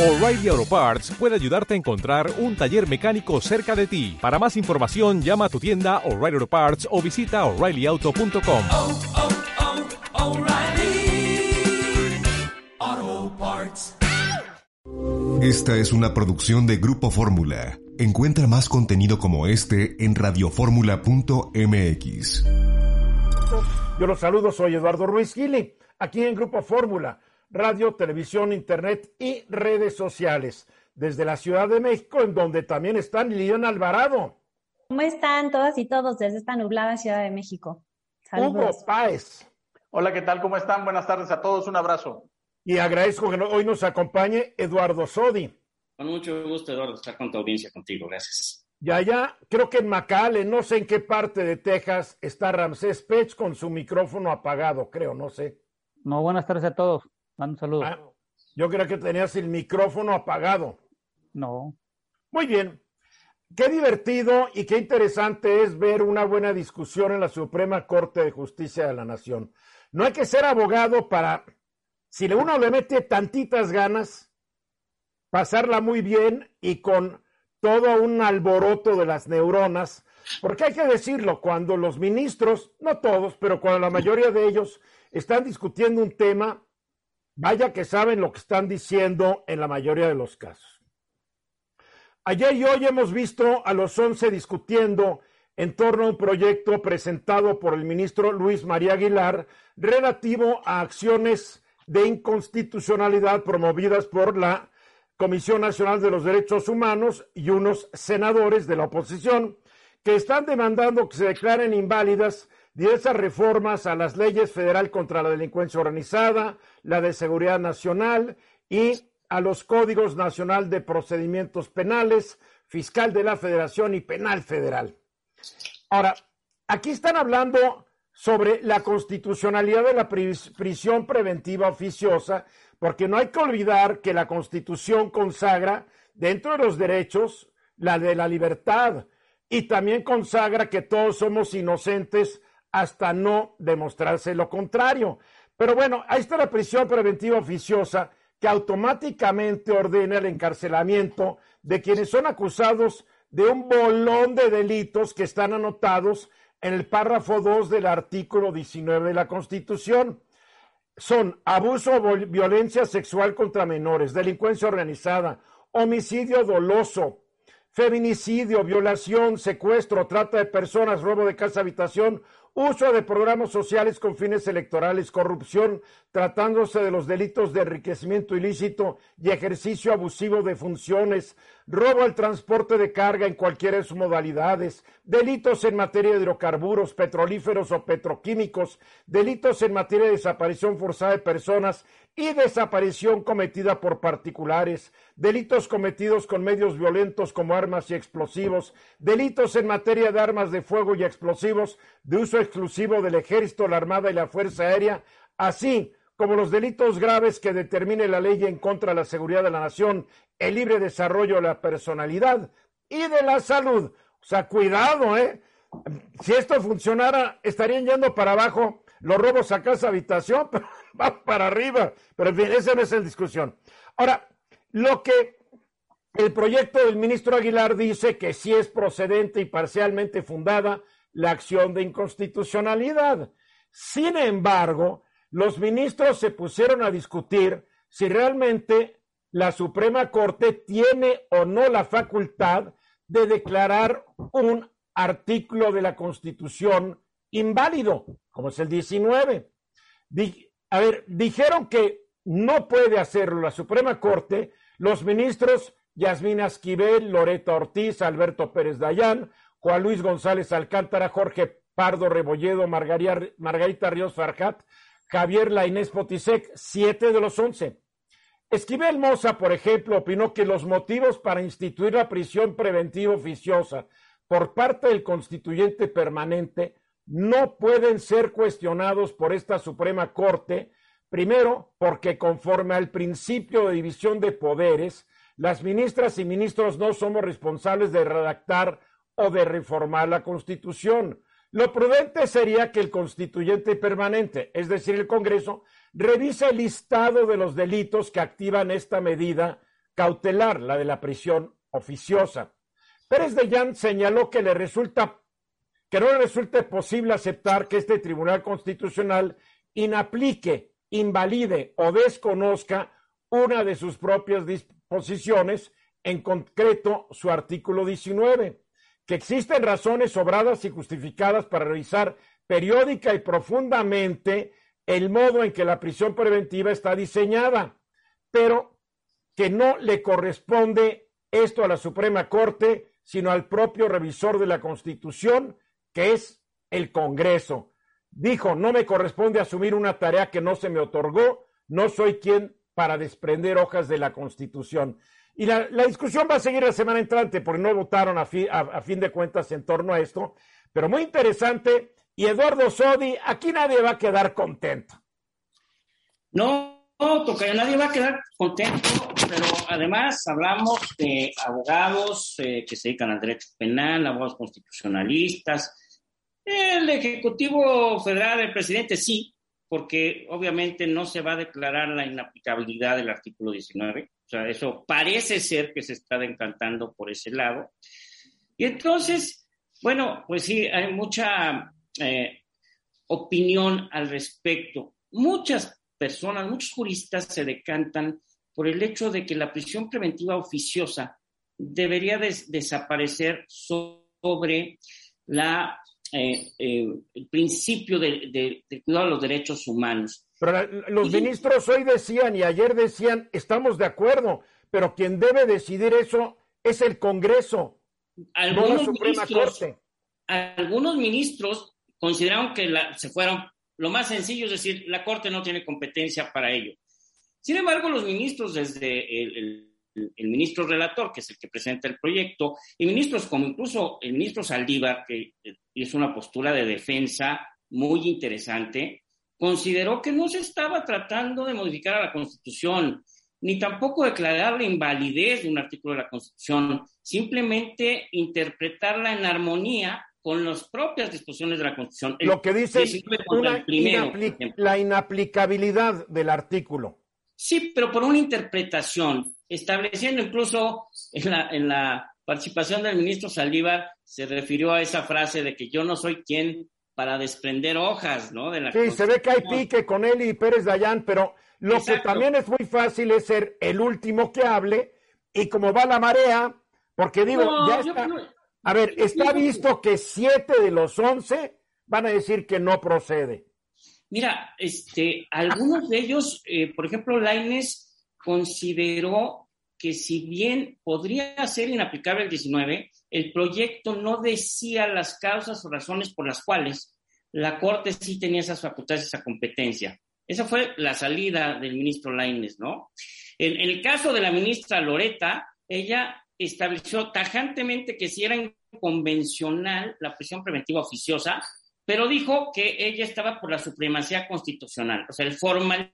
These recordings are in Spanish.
O'Reilly Auto Parts puede ayudarte a encontrar un taller mecánico cerca de ti. Para más información, llama a tu tienda O'Reilly Auto Parts o visita oreillyauto.com. oh, oh, Parts. Esta es una producción de Grupo Fórmula. Encuentra más contenido como este en radioformula.mx. Yo los saludo, soy Eduardo Ruiz Gili, aquí en Grupo Fórmula, radio, televisión, internet y redes sociales, desde la Ciudad de México, en donde también está Liliana Alvarado, ¿Cómo están todas y todos desde esta nublada Ciudad de México? Hugo Saludos. Páez, Hola, ¿qué tal? ¿Cómo están? Buenas tardes a todos. Un abrazo. y agradezco que hoy nos acompañe Eduardo Sodi. Con mucho gusto, Eduardo, estar con tu audiencia contigo. Gracias. Y allá, creo que en McAllen, no sé en qué parte de Texas, está Ramsés Pech con su micrófono apagado, creo, no sé. No, buenas tardes a todos. Un saludo. Ah, yo creo que tenías el micrófono apagado. No, Muy bien. Qué divertido y qué interesante es ver una buena discusión en la Suprema Corte de Justicia de la Nación. No hay que ser abogado para, si uno le mete tantitas ganas, pasarla muy bien y con todo un alboroto de las neuronas, porque hay que decirlo, cuando los ministros, no todos, pero cuando la mayoría de ellos están discutiendo un tema, vaya que saben lo que están diciendo en la mayoría de los casos. Ayer y hoy hemos visto a los 11 discutiendo en torno a un proyecto presentado por el ministro Luis María Aguilar relativo a acciones de inconstitucionalidad promovidas por la Comisión Nacional de los Derechos Humanos y unos senadores de la oposición que están demandando que se declaren inválidas diversas reformas a las leyes federal contra la delincuencia organizada, la de seguridad nacional y a los códigos nacional de procedimientos penales, fiscal de la federación y penal federal. Ahora, aquí están hablando sobre la constitucionalidad de la pris- prisión preventiva oficiosa, porque no hay que olvidar que la constitución consagra dentro de los derechos la de la libertad y también consagra que todos somos inocentes hasta no demostrarse lo contrario. Pero bueno, ahí está la prisión preventiva oficiosa que automáticamente ordena el encarcelamiento de quienes son acusados de un bolón de delitos que están anotados en el párrafo 2 del artículo 19 de la Constitución. Son abuso o violencia sexual contra menores, delincuencia organizada, homicidio doloso, feminicidio, violación, secuestro, trata de personas, robo de casa habitación, uso de programas sociales con fines electorales, corrupción, tratándose de los delitos de enriquecimiento ilícito y ejercicio abusivo de funciones, robo al transporte de carga en cualquiera de sus modalidades, delitos en materia de hidrocarburos, petrolíferos o petroquímicos, delitos en materia de desaparición forzada de personas y desaparición cometida por particulares, delitos cometidos con medios violentos como armas y explosivos, delitos en materia de armas de fuego y explosivos de uso exclusivo del ejército, la armada y la fuerza aérea, así como los delitos graves que determine la ley en contra de la seguridad de la nación, el libre desarrollo de la personalidad y de la salud. O sea, cuidado, ¿eh? Si esto funcionara, estarían yendo para abajo los robos a casa habitación, pero va para arriba. Pero en fin, esa no es la discusión. Ahora, lo que el proyecto del ministro Aguilar dice que sí es procedente y parcialmente fundada la acción de inconstitucionalidad. Sin embargo, los ministros se pusieron a discutir si realmente la Suprema Corte tiene o no la facultad de declarar un artículo de la Constitución inválido, como es el 19. Di- a ver, dijeron que no puede hacerlo la Suprema Corte los ministros Yasmín Esquivel, Loreta Ortiz, Alberto Pérez Dayán, Juan Luis González Alcántara, Jorge Pardo Rebolledo, Margarita Ríos Farjat, Javier Lainés Potisek, siete de los once. Esquivel Moza, por ejemplo, opinó que los motivos para instituir la prisión preventiva oficiosa por parte del constituyente permanente no pueden ser cuestionados por esta Suprema Corte, primero porque conforme al principio de división de poderes, las ministras y ministros no somos responsables de redactar o de reformar la Constitución. Lo prudente sería que el constituyente permanente, es decir, el Congreso, revise el listado de los delitos que activan esta medida cautelar, la de la prisión oficiosa. Pérez de Llán señaló que le resulta que no resulte posible aceptar que este Tribunal Constitucional inaplique, invalide o desconozca una de sus propias disposiciones, en concreto su artículo 19, que existen razones sobradas y justificadas para revisar periódica y profundamente el modo en que la prisión preventiva está diseñada, pero que no le corresponde esto a la Suprema Corte, sino al propio revisor de la Constitución, que es el Congreso. Dijo, no me corresponde asumir una tarea que no se me otorgó, no soy quien para desprender hojas de la Constitución. Y la, discusión va a seguir la semana entrante, porque no votaron a, fi, a, fin de cuentas en torno a esto, pero muy interesante. Y Eduardo Sodi, aquí nadie va a quedar contento. No, no, nadie va a quedar contento, pero además hablamos de abogados eh, que se dedican al derecho penal, abogados constitucionalistas. El Ejecutivo Federal, el presidente, sí, porque obviamente no se va a declarar la inaplicabilidad del artículo 19. O sea, eso parece ser que se está decantando por ese lado. Y entonces, bueno, pues sí, hay mucha eh, opinión al respecto. Muchas personas, muchos juristas se decantan por el hecho de que la prisión preventiva oficiosa debería des desaparecer sobre la, eh, eh, el principio de, de, de, cuidado de los derechos humanos. Pero los y, ministros hoy decían y ayer decían, estamos de acuerdo, pero quien debe decidir eso es el Congreso, algunos no la Suprema ministros, Corte. Algunos ministros consideraron que la, se fueron lo más sencillo es decir, la Corte no tiene competencia para ello. Sin embargo, los ministros, desde el, el, el, ministro relator, que es el que presenta el proyecto, y ministros como incluso el ministro Saldívar, que es una postura de defensa muy interesante, consideró que no se estaba tratando de modificar a la Constitución, ni tampoco declarar la invalidez de un artículo de la Constitución, simplemente interpretarla en armonía con las propias disposiciones de la Constitución. Lo que dice es una inapli la inaplicabilidad del artículo. Sí, pero por una interpretación, estableciendo incluso en la, en la participación del ministro Saldívar, se refirió a esa frase de que yo no soy quien para desprender hojas, ¿no? De la sí, se ve que hay pique con él y Pérez Dayán, pero lo Exacto. que también es muy fácil es ser el último que hable y como va la marea, porque digo, no, ya está... Yo, a ver, está visto que siete de los once van a decir que no procede. Mira, este, algunos de ellos, eh, por ejemplo, Laines consideró que si bien podría ser inaplicable el 19, el proyecto no decía las causas o razones por las cuales la Corte sí tenía esas facultades, esa competencia. Esa fue la salida del ministro Laines, ¿no? En, en el caso de la ministra Loreta, ella estableció tajantemente que si era convencional la prisión preventiva oficiosa, pero dijo que ella estaba por la supremacía constitucional, o sea, el formal.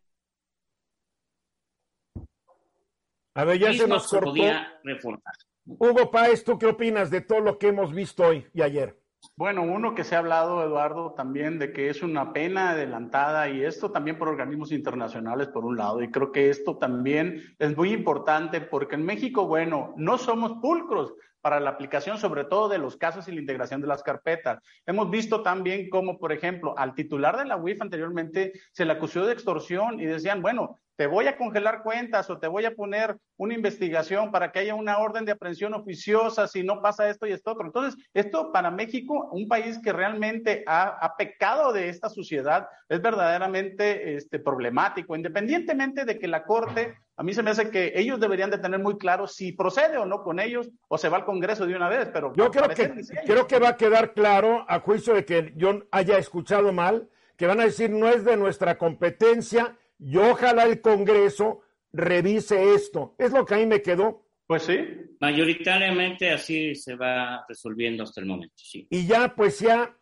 A ver, ya se nos cortó. podía reformar. Hugo Páez, ¿tú qué opinas de todo lo que hemos visto hoy y ayer? Bueno, uno que se ha hablado, Eduardo, también de que es una pena adelantada y esto también por organismos internacionales, por un lado, y creo que esto también es muy importante porque en México, bueno, no somos pulcros para la aplicación sobre todo de los casos y la integración de las carpetas. Hemos visto también como, por ejemplo, al titular de la UIF anteriormente se le acusó de extorsión y decían, bueno, te voy a congelar cuentas o te voy a poner una investigación para que haya una orden de aprehensión oficiosa si no pasa esto y esto otro. Entonces, esto para México, un país que realmente ha, pecado de esta suciedad, es verdaderamente este, problemático, independientemente de que la Corte, a mí se me hace que ellos deberían de tener muy claro si procede o no con ellos o se va al Congreso de una vez, pero... Yo creo que, creo que va a quedar claro, a juicio de que yo haya escuchado mal, que van a decir no es de nuestra competencia, y ojalá el Congreso revise esto. Es lo que a mí me quedó. Pues sí. Mayoritariamente así se va resolviendo hasta el momento, sí. Y ya, pues ya,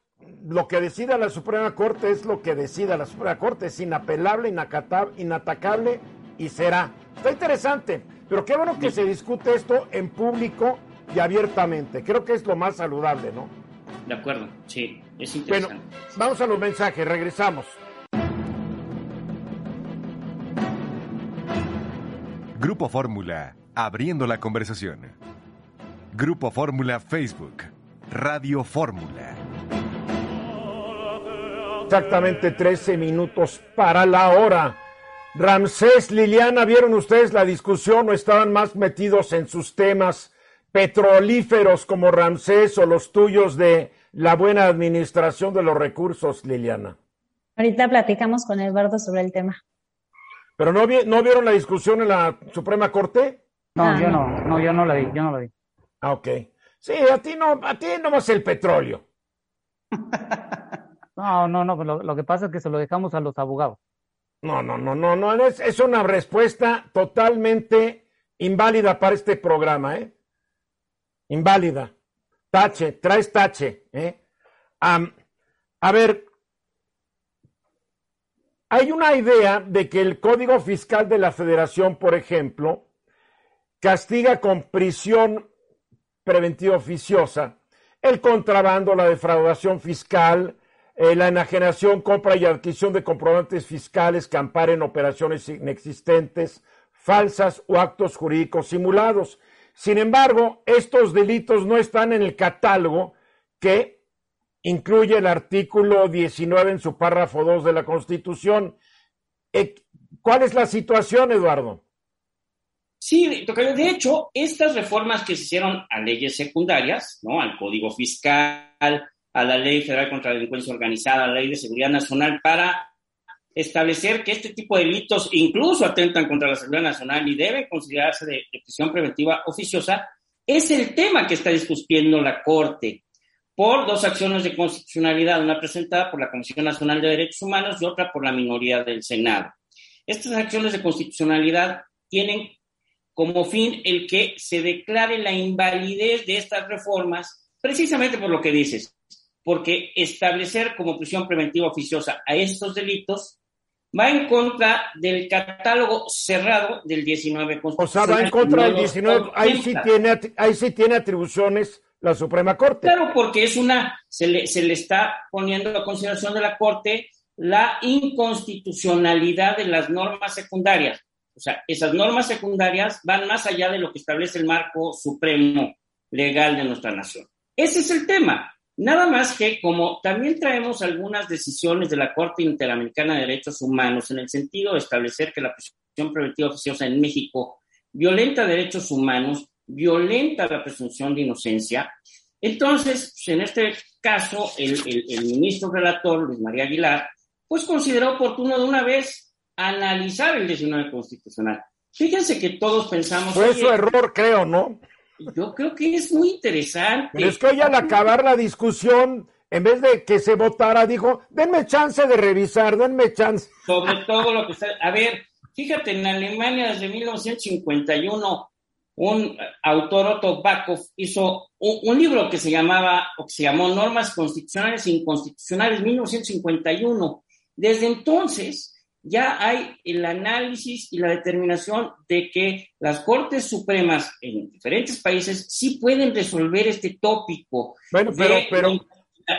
lo que decida la Suprema Corte es lo que decida la Suprema Corte. Es inapelable, inatacable y será. Está interesante, pero qué bueno que sí. se discute esto en público y abiertamente. Creo que es lo más saludable, ¿no? De acuerdo, sí, es interesante. Bueno, vamos a los mensajes, regresamos. Grupo Fórmula abriendo la conversación. Grupo Fórmula Facebook, Radio Fórmula. Exactamente 13 minutos para la hora. Ramsés, Liliana, ¿vieron ustedes la discusión o estaban más metidos en sus temas petrolíferos como Ramsés o los tuyos de la buena administración de los recursos, Liliana? Ahorita platicamos con Eduardo sobre el tema. ¿Pero no, vi- no vieron la discusión en la Suprema Corte? No, Ah, yo no. no, yo no la vi, yo no la vi. Ah, ok. Sí, a ti no, a ti no más el petróleo. No, no, no, lo, lo que pasa es que se lo dejamos a los abogados. No, no, no, no, no, es, es una respuesta totalmente inválida para este programa, ¿eh? Inválida. Tache, traes tache, ¿eh? A ver, hay una idea de que el Código Fiscal de la Federación, por ejemplo, castiga con prisión preventiva oficiosa el contrabando, la defraudación fiscal, eh, la enajenación, compra y adquisición de comprobantes fiscales que amparen operaciones inexistentes, falsas o actos jurídicos simulados. Sin embargo, estos delitos no están en el catálogo que incluye el artículo 19 en su párrafo 2 de la Constitución. Eh, ¿Cuál es la situación, Eduardo? Sí. De hecho, estas reformas que se hicieron a leyes secundarias, ¿no? Al Código Fiscal, a la Ley Federal contra la Delincuencia Organizada, a la Ley de Seguridad Nacional, para establecer que este tipo de delitos incluso atentan contra la seguridad nacional y deben considerarse de, de preventiva oficiosa, es el tema que está discutiendo la Corte por dos acciones de constitucionalidad, una presentada por la Comisión Nacional de Derechos Humanos y otra por la minoría del Senado. Estas acciones de constitucionalidad tienen como fin el que se declare la invalidez de estas reformas, precisamente por lo que dices, porque establecer como prisión preventiva oficiosa a estos delitos va en contra del catálogo cerrado del 19 O sea, va en contra del 19. Ahí sí tiene, ahí sí tiene atribuciones la Suprema Corte. Claro, porque es una, se le, se le está poniendo a consideración de la Corte la inconstitucionalidad de las normas secundarias. O sea, esas normas secundarias van más allá de lo que establece el marco supremo legal de nuestra nación. Ese es el tema. Nada más que como también traemos algunas decisiones de la Corte Interamericana de Derechos Humanos en el sentido de establecer que la prisión preventiva oficiosa en México violenta derechos humanos, violenta la presunción de inocencia. Entonces, pues, en este caso, el, el, el ministro relator, Luis María Aguilar, pues consideró oportuno de una vez analizar el 19 constitucional. Fíjense que todos pensamos... Fue "Oye, su error, creo, ¿no? Yo creo que es muy interesante. Pero es que hoy al acabar la discusión, en vez de que se votara, dijo, denme chance de revisar, denme chance. sobre todo lo que está. A ver, fíjate, en Alemania desde 1951, un eh, autor, Otto Bakov, hizo un, un libro que se llamaba, o que se llamó Normas Constitucionales e Inconstitucionales, 1951. Desde entonces ya hay el análisis y la determinación de que las Cortes Supremas en diferentes países sí pueden resolver este tópico. Bueno, pero, de pero,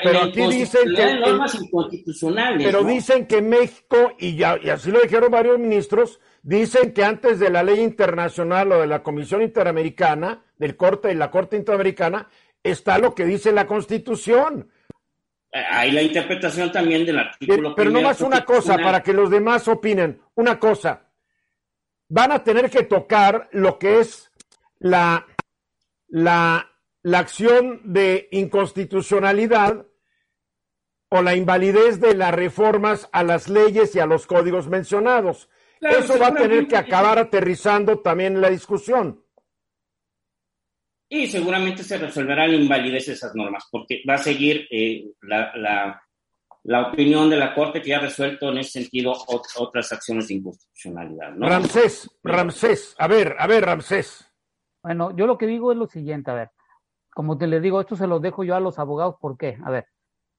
pero aquí dicen que normas inconstitucionales. pero ¿no? dicen que México, y, ya, y así lo dijeron varios ministros, dicen que antes de la ley internacional o de la Comisión Interamericana, del Corte y la Corte Interamericana, está lo que dice la Constitución. Hay la interpretación también del artículo. Pero primero nomás una cosa, para que los demás opinen. Una cosa, van a tener que tocar lo que es la, la, la acción de inconstitucionalidad o la invalidez de las reformas a las leyes y a los códigos mencionados. Claro, Eso va a tener que acabar aterrizando también en la discusión. Y seguramente se resolverá la invalidez de esas normas, porque va a seguir eh, la, la, la opinión de la Corte que ya ha resuelto en ese sentido ot- otras acciones de inconstitucionalidad. ¿no? Ramsés, Ramsés, a ver, a ver, Ramsés. Bueno, yo lo que digo es lo siguiente, a ver, como te le digo, esto se lo dejo yo a los abogados, ¿por qué? A ver,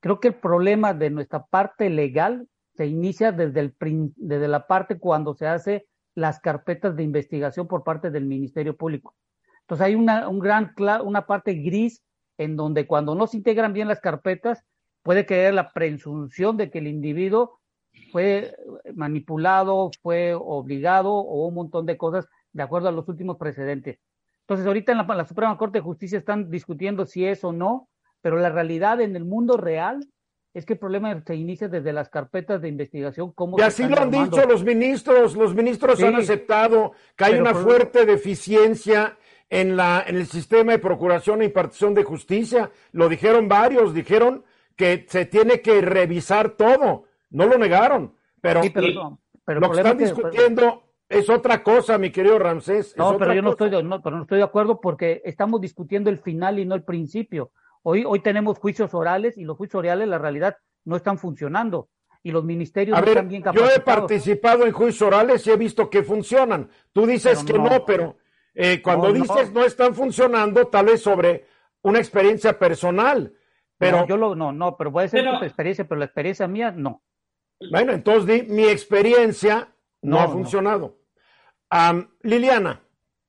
creo que el problema de nuestra parte legal se inicia desde, el, prin- desde la parte cuando se hace las carpetas de investigación por parte del Ministerio Público. Entonces hay una, un gran, una parte gris en donde cuando no se integran bien las carpetas puede caer la presunción de que el individuo fue manipulado, fue obligado o un montón de cosas de acuerdo a los últimos precedentes. Entonces, ahorita en la, la Suprema Corte de Justicia están discutiendo si es o no, pero la realidad en el mundo real es que el problema se inicia desde las carpetas de investigación. Cómo Y así lo han armando. dicho los ministros. Los ministros Sí, han aceptado que hay una fuerte deficiencia en, la, en el sistema de procuración e impartición de justicia. Lo dijeron varios, dijeron que se tiene que revisar todo. No lo negaron, pero, Sí, pero, no, pero el lo que están es que- discutiendo es otra cosa, mi querido Ramsés. No, pero yo no cosa. estoy, de, no, pero no estoy de acuerdo porque estamos discutiendo el final y no el principio. Hoy, hoy tenemos juicios orales y los juicios orales, la realidad, no están funcionando y los ministerios A no ver, están bien yo he capacitados. participado en juicios orales y he visto que funcionan. Tú dices Pero que no. no, pero eh, cuando No, dices no están funcionando, tal vez sobre una experiencia personal. Pero No, yo lo, no, no, pero puede ser Pero- tu experiencia, pero la experiencia mía, no. bueno, entonces di, mi experiencia no, No, ha no. funcionado. Am, Liliana,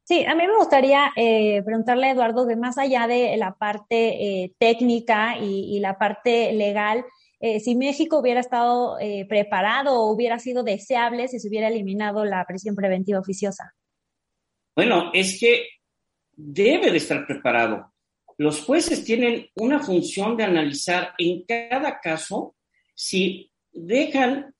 Sí, a mí me gustaría eh, preguntarle a Eduardo que más allá de la parte eh, técnica y, y la parte legal, eh, si México hubiera estado eh, preparado o hubiera sido deseable si se hubiera eliminado la prisión preventiva oficiosa. Bueno, es que debe de estar preparado. Los jueces tienen una función de analizar en cada caso si dejan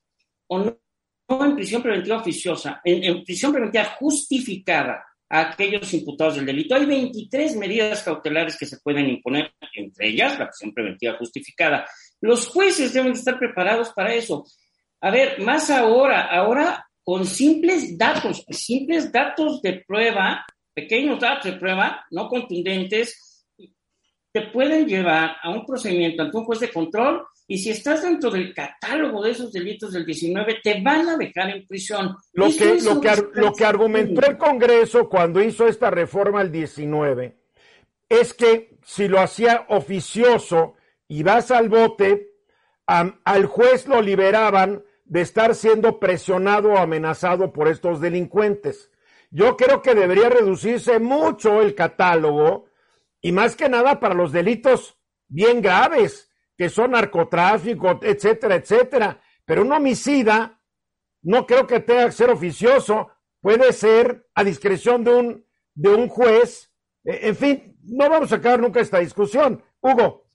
o no, en prisión preventiva oficiosa, en, en prisión preventiva justificada a aquellos imputados del delito. Hay 23 medidas cautelares que se pueden imponer, entre ellas la prisión preventiva justificada. Los jueces deben estar preparados para eso. A ver, más ahora, ahora con simples datos, simples datos de prueba, pequeños datos de prueba, no contundentes, te pueden llevar a un procedimiento ante un juez de control y si estás dentro del catálogo de esos delitos del 19, te van a dejar en prisión. lo que, es lo, que, lo que argumentó el Congreso cuando hizo esta reforma al 19 es que si lo hacía oficioso y vas al bote, al juez lo liberaban de estar siendo presionado o amenazado por estos delincuentes. Yo creo que debería reducirse mucho el catálogo y más que nada para los delitos bien graves, que son narcotráfico, etcétera, etcétera. Pero un homicida no creo que tenga que ser oficioso, puede ser a discreción de un, de un juez. Eh, En fin, no vamos a acabar nunca esta discusión. Hugo,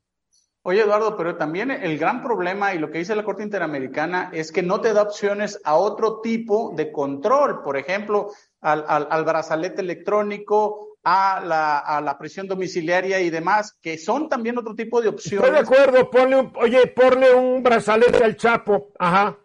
Oye, Eduardo, pero también el gran problema y lo que dice la Corte Interamericana es que no te da opciones a otro tipo de control, por ejemplo, al, al, al brazalete electrónico, a la, a la prisión domiciliaria y demás, que son también otro tipo de opciones. estoy de acuerdo, ponle un, oye, ponle un brazalete al Chapo. Ajá.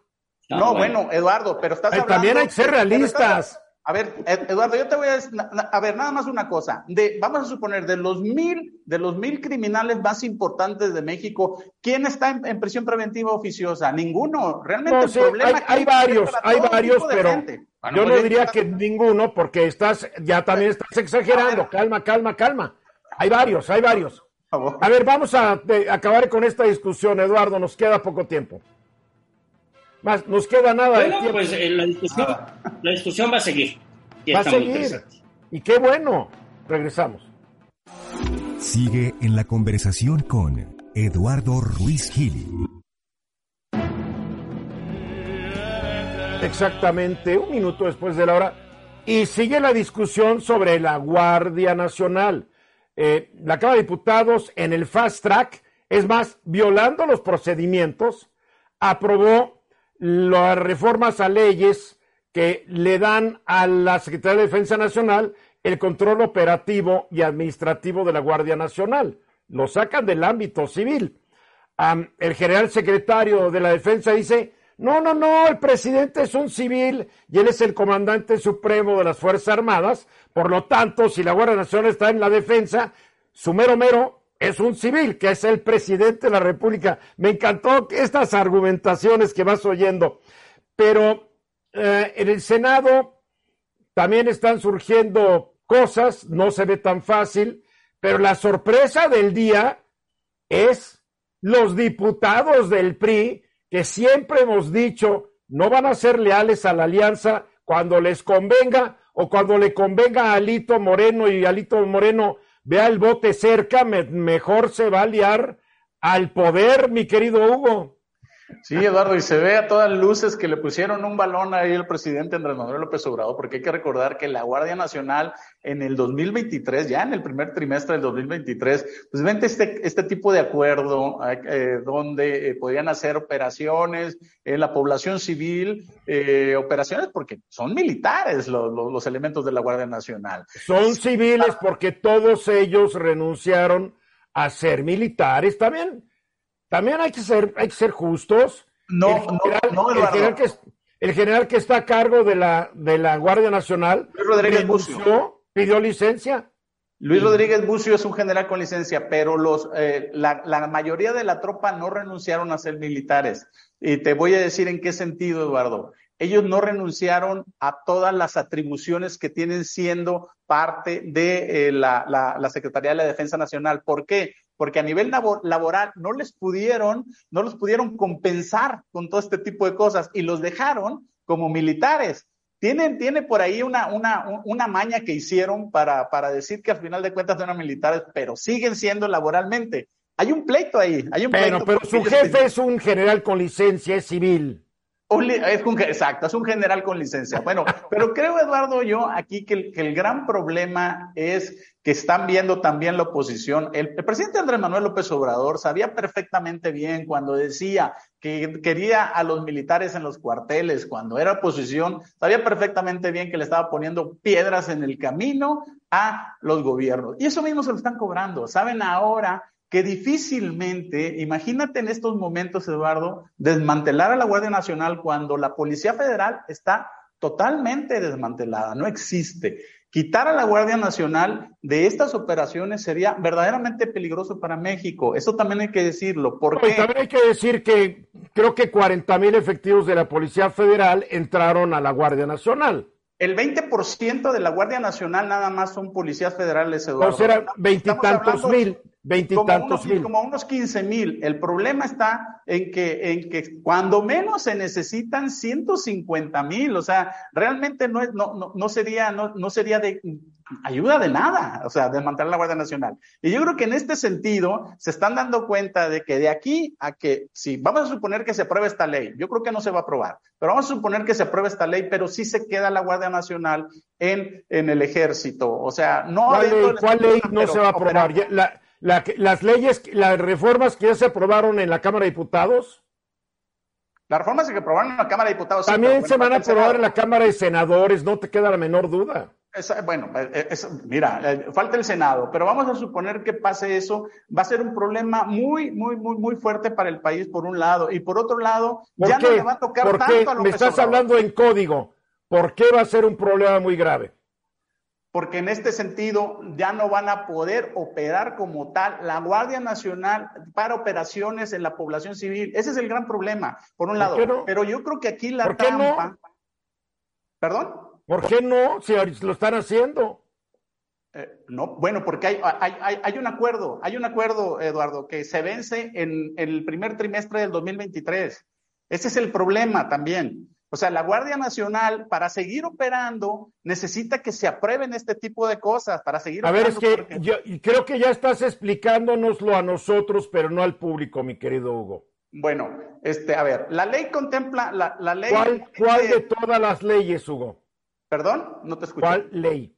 No, bueno, Eduardo, pero estás Eh, hablando... también hay que ser realistas. A ver, Ed- Eduardo, yo te voy a decir, a ver, nada más una cosa. De, vamos a suponer, de los mil, de los mil criminales más importantes de México, ¿quién está en, en prisión preventiva oficiosa? Ninguno. Realmente No, el sí, problema hay, varios, para hay todo varios, tipo de pero. Bueno, yo pues no diría que ninguno porque estás, ya también estás exagerando. Calma, calma, calma. Hay varios, hay varios. A ver, vamos a de- acabar con esta discusión, Eduardo. Nos queda poco tiempo. Más, nos queda nada de Bueno, tiempo. pues eh, la, discusión, la discusión va a seguir. Y Va a seguir. interesante. Y qué bueno. Regresamos. Sigue en la conversación con Eduardo Ruiz Gili. Exactamente, un minuto después de la hora. Y sigue la discusión sobre la Guardia Nacional. Eh, la Cámara de Diputados en el fast track, es más, violando los procedimientos, aprobó las reformas a leyes que le dan a la Secretaría de Defensa Nacional el control operativo y administrativo de la Guardia Nacional. Lo sacan del ámbito civil. El general secretario de la Defensa dice, no, no, no, el presidente es un civil y él es el comandante supremo de las Fuerzas Armadas. Por lo tanto, si la Guardia Nacional está en la defensa, su mero mero es un civil, que es el presidente de la República. Me encantó estas argumentaciones que vas oyendo. Pero eh, en el Senado también están surgiendo cosas, no se ve tan fácil, pero la sorpresa del día es los diputados del PRI que siempre hemos dicho no van a ser leales a la alianza cuando les convenga o cuando le convenga a Alito Moreno y Alito Moreno vea el bote cerca, me- mejor se va a liar al poder, mi querido Hugo. Sí, Eduardo, y se ve a todas luces que le pusieron un balón ahí el presidente Andrés Manuel López Obrador, porque hay que recordar que la Guardia Nacional en el 2023, ya en el primer trimestre del 2023, pues vente este, este tipo de acuerdo eh, donde eh, podían hacer operaciones en la población civil, eh, operaciones porque son militares los, los, los elementos de la Guardia Nacional. Son civiles porque todos ellos renunciaron a ser militares también también hay que ser, hay que ser justos. No, el general, no, no, el general, que, el general que está a cargo de la, de la Guardia Nacional Luis Rodríguez renunció, Bucio. pidió licencia. Luis Rodríguez Bucio es un general con licencia, pero los, eh, la, la, mayoría de la tropa no renunciaron a ser militares. Y te voy a decir en qué sentido, Eduardo. Ellos no renunciaron a todas las atribuciones que tienen siendo parte de eh, la, la, la Secretaría de la Defensa Nacional. ¿Por qué? Porque a nivel laboral no les pudieron, no los pudieron compensar con todo este tipo de cosas y los dejaron como militares. Tienen, tiene por ahí una, una, una maña que hicieron para, para decir que al final de cuentas eran militares, pero siguen siendo laboralmente. Hay un pleito ahí, hay un pero, pleito. Pero su jefe es un general con licencia, es civil. Es un, exacto, es un general con licencia. Bueno, pero creo, Eduardo, yo aquí que el, que el gran problema es que están viendo también la oposición. El, el, presidente Andrés Manuel López Obrador sabía perfectamente bien cuando decía que quería a los militares en los cuarteles, cuando era oposición, sabía perfectamente bien que le estaba poniendo piedras en el camino a los gobiernos. Y eso mismo se lo están cobrando. Saben ahora que difícilmente, imagínate en estos momentos, Eduardo, desmantelar a la Guardia Nacional cuando la Policía Federal está totalmente desmantelada, no existe. Quitar a la Guardia Nacional de estas operaciones sería verdaderamente peligroso para México. Eso también hay que decirlo. Porque no, también hay que decir que creo que 40 mil efectivos de la Policía Federal entraron a la Guardia Nacional. El 20% de la Guardia Nacional nada más son policías federales, Eduardo. O sea, veintitantos mil, veintitantos mil. Como unos 15 mil. El problema está en que, en que cuando menos se necesitan 150 mil. O sea, realmente no, es, no, no, no sería, no, no sería de ayuda de nada, o sea, desmantelar la Guardia Nacional. Y yo creo que en este sentido se están dando cuenta de que de aquí a que, si vamos a suponer que se apruebe esta ley, yo creo que no se va a aprobar, pero vamos a suponer que se apruebe esta ley, pero sí se queda la Guardia Nacional en, en el ejército. O sea, no... ¿Cuál ley, ¿cuál ley no se va a aprobar? La, la, las leyes, las reformas que ya se aprobaron en la Cámara de Diputados. Las reformas que aprobaron en la Cámara de Diputados. También sí, se van a aprobar en la Cámara de Senadores, no te queda la menor duda. Es, bueno, es, mira, eh, falta el Senado, pero vamos a suponer que pase eso, va a ser un problema muy, muy, muy, muy fuerte para el país por un lado, y por otro lado, ya qué? no le va a tocar ¿Por tanto a López Me estás Obrador. hablando en código. ¿Por qué va a ser un problema muy grave? Porque en este sentido ya no van a poder operar como tal la Guardia Nacional para operaciones en la población civil. Ese es el gran problema, por un lado. no? Pero yo creo que aquí la ¿Por trampa. no? ¿Perdón? ¿Por qué no? Si lo están haciendo. Eh, no, bueno, porque hay, hay, hay, hay, un acuerdo, hay un acuerdo, Eduardo, que se vence en, en, el primer trimestre del 2023. Ese es el problema también. O sea, la Guardia Nacional, para seguir operando, necesita que se aprueben este tipo de cosas, para seguir A ver, es operando. que yo creo que ya estás explicándonoslo a nosotros, pero no al público, mi querido Hugo. Bueno, este, a ver, la ley contempla, la, la ley. ¿Cuál, cuál este- de todas las leyes, Hugo? Perdón, no te escuché. ¿Cuál ley?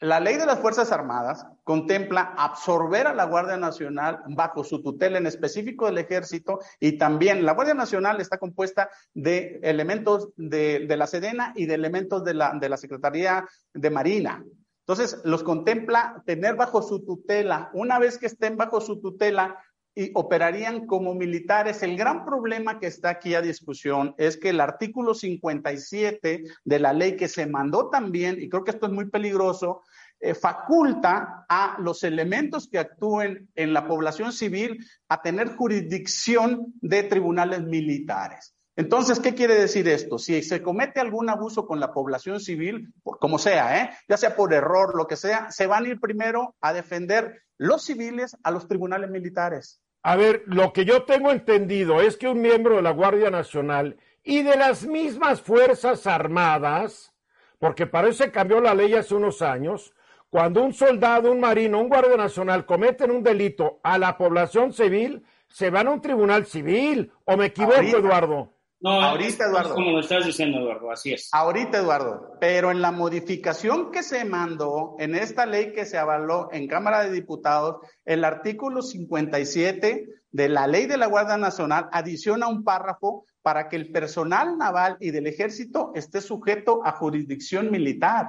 La ley de las Fuerzas Armadas contempla absorber a la Guardia Nacional bajo su tutela en específico del Ejército y también la Guardia Nacional está compuesta de elementos de, la Sedena y de elementos de la, de la Secretaría de Marina. Entonces, los contempla tener bajo su tutela. Una vez que estén bajo su tutela, y operarían como militares. El gran problema que está aquí a discusión es que el artículo 57 de la ley que se mandó también, y creo que esto es muy peligroso, eh, faculta a los elementos que actúen en la población civil a tener jurisdicción de tribunales militares. Entonces, ¿qué quiere decir esto? Si se comete algún abuso con la población civil, como sea, ¿eh? ya sea por error, lo que sea, se van a ir primero a defender los civiles a los tribunales militares. A ver, lo que yo tengo entendido es que un miembro de la Guardia Nacional y de las mismas Fuerzas Armadas, porque para eso se cambió la ley hace unos años, cuando un soldado, un marino, un guardia nacional cometen un delito a la población civil, se van a un tribunal civil. ¿O me equivoco, Ahorita. Eduardo? No, Ahorita, es Eduardo. Como lo estás diciendo, Eduardo, así es. Ahorita, Eduardo, pero en la modificación que se mandó en esta ley que se avaló en Cámara de Diputados, el artículo 57 de la ley de la Guardia Nacional adiciona un párrafo para que el personal naval y del ejército esté sujeto a jurisdicción militar.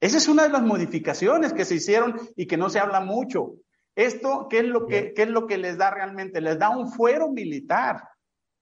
Esa es una de las modificaciones que se hicieron y que no se habla mucho. Esto, ¿qué es lo que, qué es lo que les da realmente? Les da un fuero militar.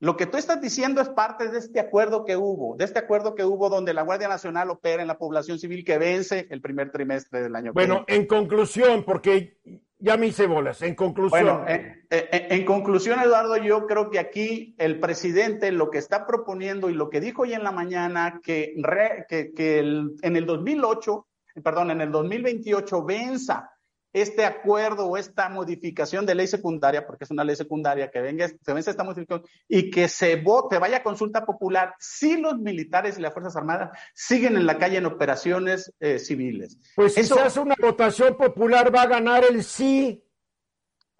Lo que tú estás diciendo es parte de este acuerdo que hubo, de este acuerdo que hubo donde la Guardia Nacional opera en la población civil que vence el primer trimestre del año que Bueno, viene. en conclusión, porque ya me hice bolas, en conclusión. Bueno, eh, eh, eh, en conclusión, Eduardo, yo creo que aquí el presidente lo que está proponiendo y lo que dijo hoy en la mañana, que, re- que, que el- en el 2008, perdón, en el 2028 venza este acuerdo o esta modificación de ley secundaria, porque es una ley secundaria, que venga, se vence esta modificación y que se vote, vaya a consulta popular, si los militares y las Fuerzas Armadas siguen en la calle en operaciones eh, civiles. pues si se hace una votación popular, va a ganar el sí.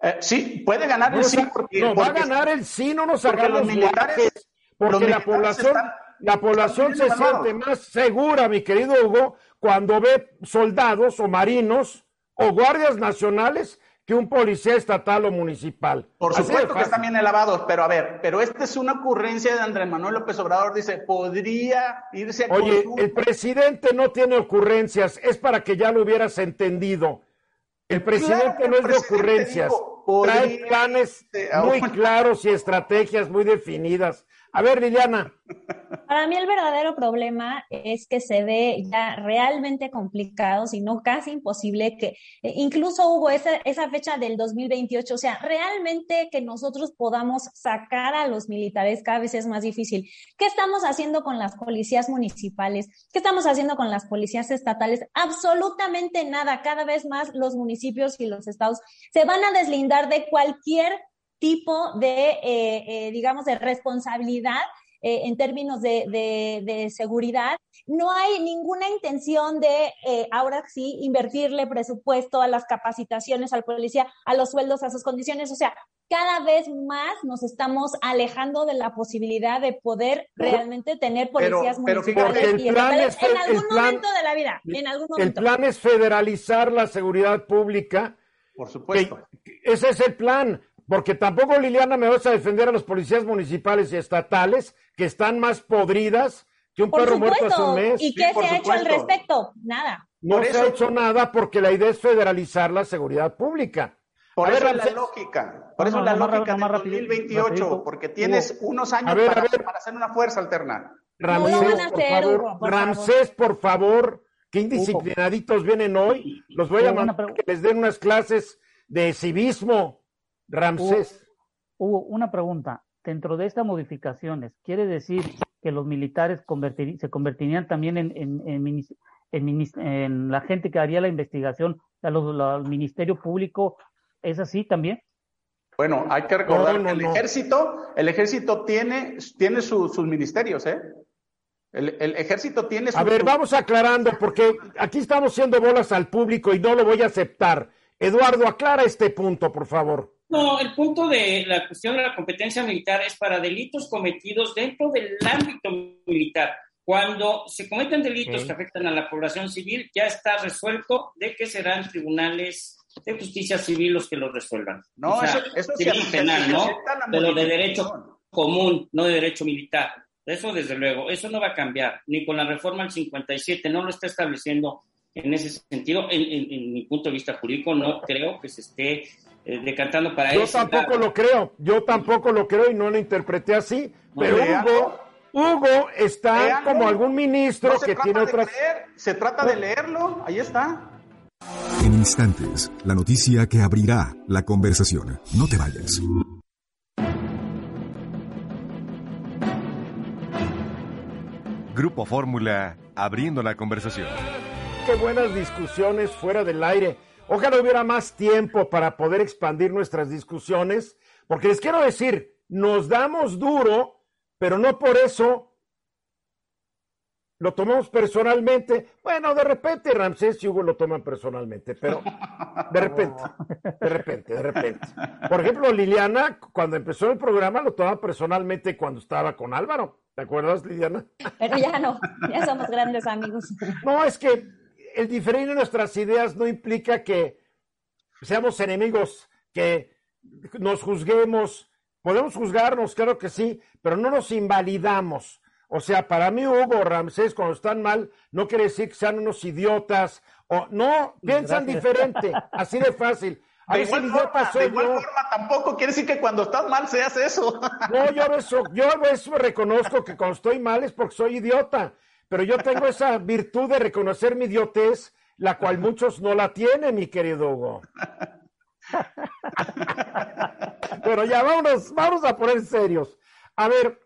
Eh, sí, puede ganar No, el sí porque, no, va a ganar el sí, no nos hagamos los militares- guajes, porque los la población, están- la población se siente más segura, mi querido Hugo, cuando ve soldados o marinos o guardias nacionales que un policía estatal o municipal. Por supuesto que están bien elevados, pero a ver, pero esta es una ocurrencia de Andrés Manuel López Obrador, dice, podría irse a Oye, consulta. el presidente no tiene ocurrencias, es para que ya lo hubieras entendido. El presidente Claro, no es de ocurrencias, dijo, trae planes muy claros y estrategias muy definidas. A ver, Liliana, Para mí el verdadero problema es que se ve ya realmente complicado, si no casi imposible, que eh, incluso hubo esa, esa fecha del 2028, o sea, realmente que nosotros podamos sacar a los militares cada vez es más difícil. ¿Qué estamos haciendo con las policías municipales? ¿Qué estamos haciendo con las policías estatales? Absolutamente nada. Cada vez más los municipios y los estados se van a deslindar de cualquier tipo de, eh, eh, digamos, de responsabilidad eh, en términos de, de, de, seguridad. No hay ninguna intención de, eh, ahora sí, invertirle presupuesto a las capacitaciones al policía, a los sueldos, a sus condiciones. O sea, cada vez más nos estamos alejando de la posibilidad de poder realmente tener policías pero municipales fíjate, y el plan estatales es- en el algún plan- momento de la vida. En algún el momento. plan es federalizar la seguridad pública. Por supuesto. Que- ese es el plan, porque tampoco, Liliana, me vas a defender a los policías municipales y estatales que están más podridas que un Por perro muerto hace un mes. ¿Y Sí, qué por se ha hecho al respecto? Nada. No Por se eso- ha hecho nada porque la idea es federalizar la seguridad pública. Por A eso ver, es la lógica, por eso No, es la no, lógica más del rapidito, 2028, rapidito. porque tienes unos años A ver, a para, ver. para hacer una fuerza alterna. Ramsés, No lo van a por hacer, favor. Hugo, por Ramsés, por favor. Qué indisciplinaditos vienen hoy. Los voy a mandar que les den unas clases de civismo. Ramsés. Hugo, una pregunta. Dentro de estas modificaciones, ¿quiere decir que los militares convertir- se convertirían también en, en, en minis- en minis- en la gente que haría la investigación, el Ministerio Público? ¿Es así también? Bueno, hay que recordar No, no, que el no. ejército, el ejército tiene, tiene su- sus ministerios, ¿eh? El, el ejército tiene su, A ver, su- vamos aclarando, porque aquí estamos haciendo bolas al público y no lo voy a aceptar. Eduardo, aclara este punto, por favor. No, el punto de la cuestión de la competencia militar es para delitos cometidos dentro del ámbito militar. Cuando se cometen delitos que afectan a la población civil, ya está resuelto de que serán tribunales de justicia civil los que lo resuelvan. No, O sea, eso- eso civil penal, ¿no? Pero de derecho común, no de derecho militar. Eso desde luego, eso no va a cambiar, ni con la reforma al 57, no lo está estableciendo en ese sentido. En, en- en mi punto de vista jurídico, no creo que se esté eh, decantando para Yo eso. tampoco lo creo, yo tampoco lo creo y no lo interpreté así, pero. Hugo, Hugo está como algún ministro No que tiene otras... creer, se trata de leerlo, ahí está. En instantes, la noticia que abrirá la conversación. No te vayas. Grupo Fórmula, abriendo la conversación. Qué buenas discusiones fuera del aire. Ojalá hubiera más tiempo para poder expandir nuestras discusiones, porque les quiero decir, nos damos duro, pero no por eso lo tomamos personalmente. Bueno, de repente Ramsés y Hugo lo toman personalmente, pero de repente, de repente, de repente. Por ejemplo, Liliana, cuando empezó el programa, lo tomaba personalmente cuando estaba con Álvaro. ¿Te acuerdas, Liliana? Pero ya no, ya somos grandes amigos. No, es que el diferir de nuestras ideas no implica que seamos enemigos, que nos juzguemos. Podemos juzgarnos, claro que sí, pero no nos invalidamos. O sea, para mí Hugo Ramsés, cuando están mal, no quiere decir que sean unos idiotas o no, piensan Gracias. diferente, así de fácil. A De igual, forma, de igual yo. forma, tampoco quiere decir que cuando estás mal seas eso. No, yo veces, yo veces reconozco que cuando estoy mal es porque soy idiota, pero yo tengo esa virtud de reconocer mi idiotez, la cual muchos no la tienen, mi querido Hugo. Pero ya, vámonos, vamos a poner serios. A ver,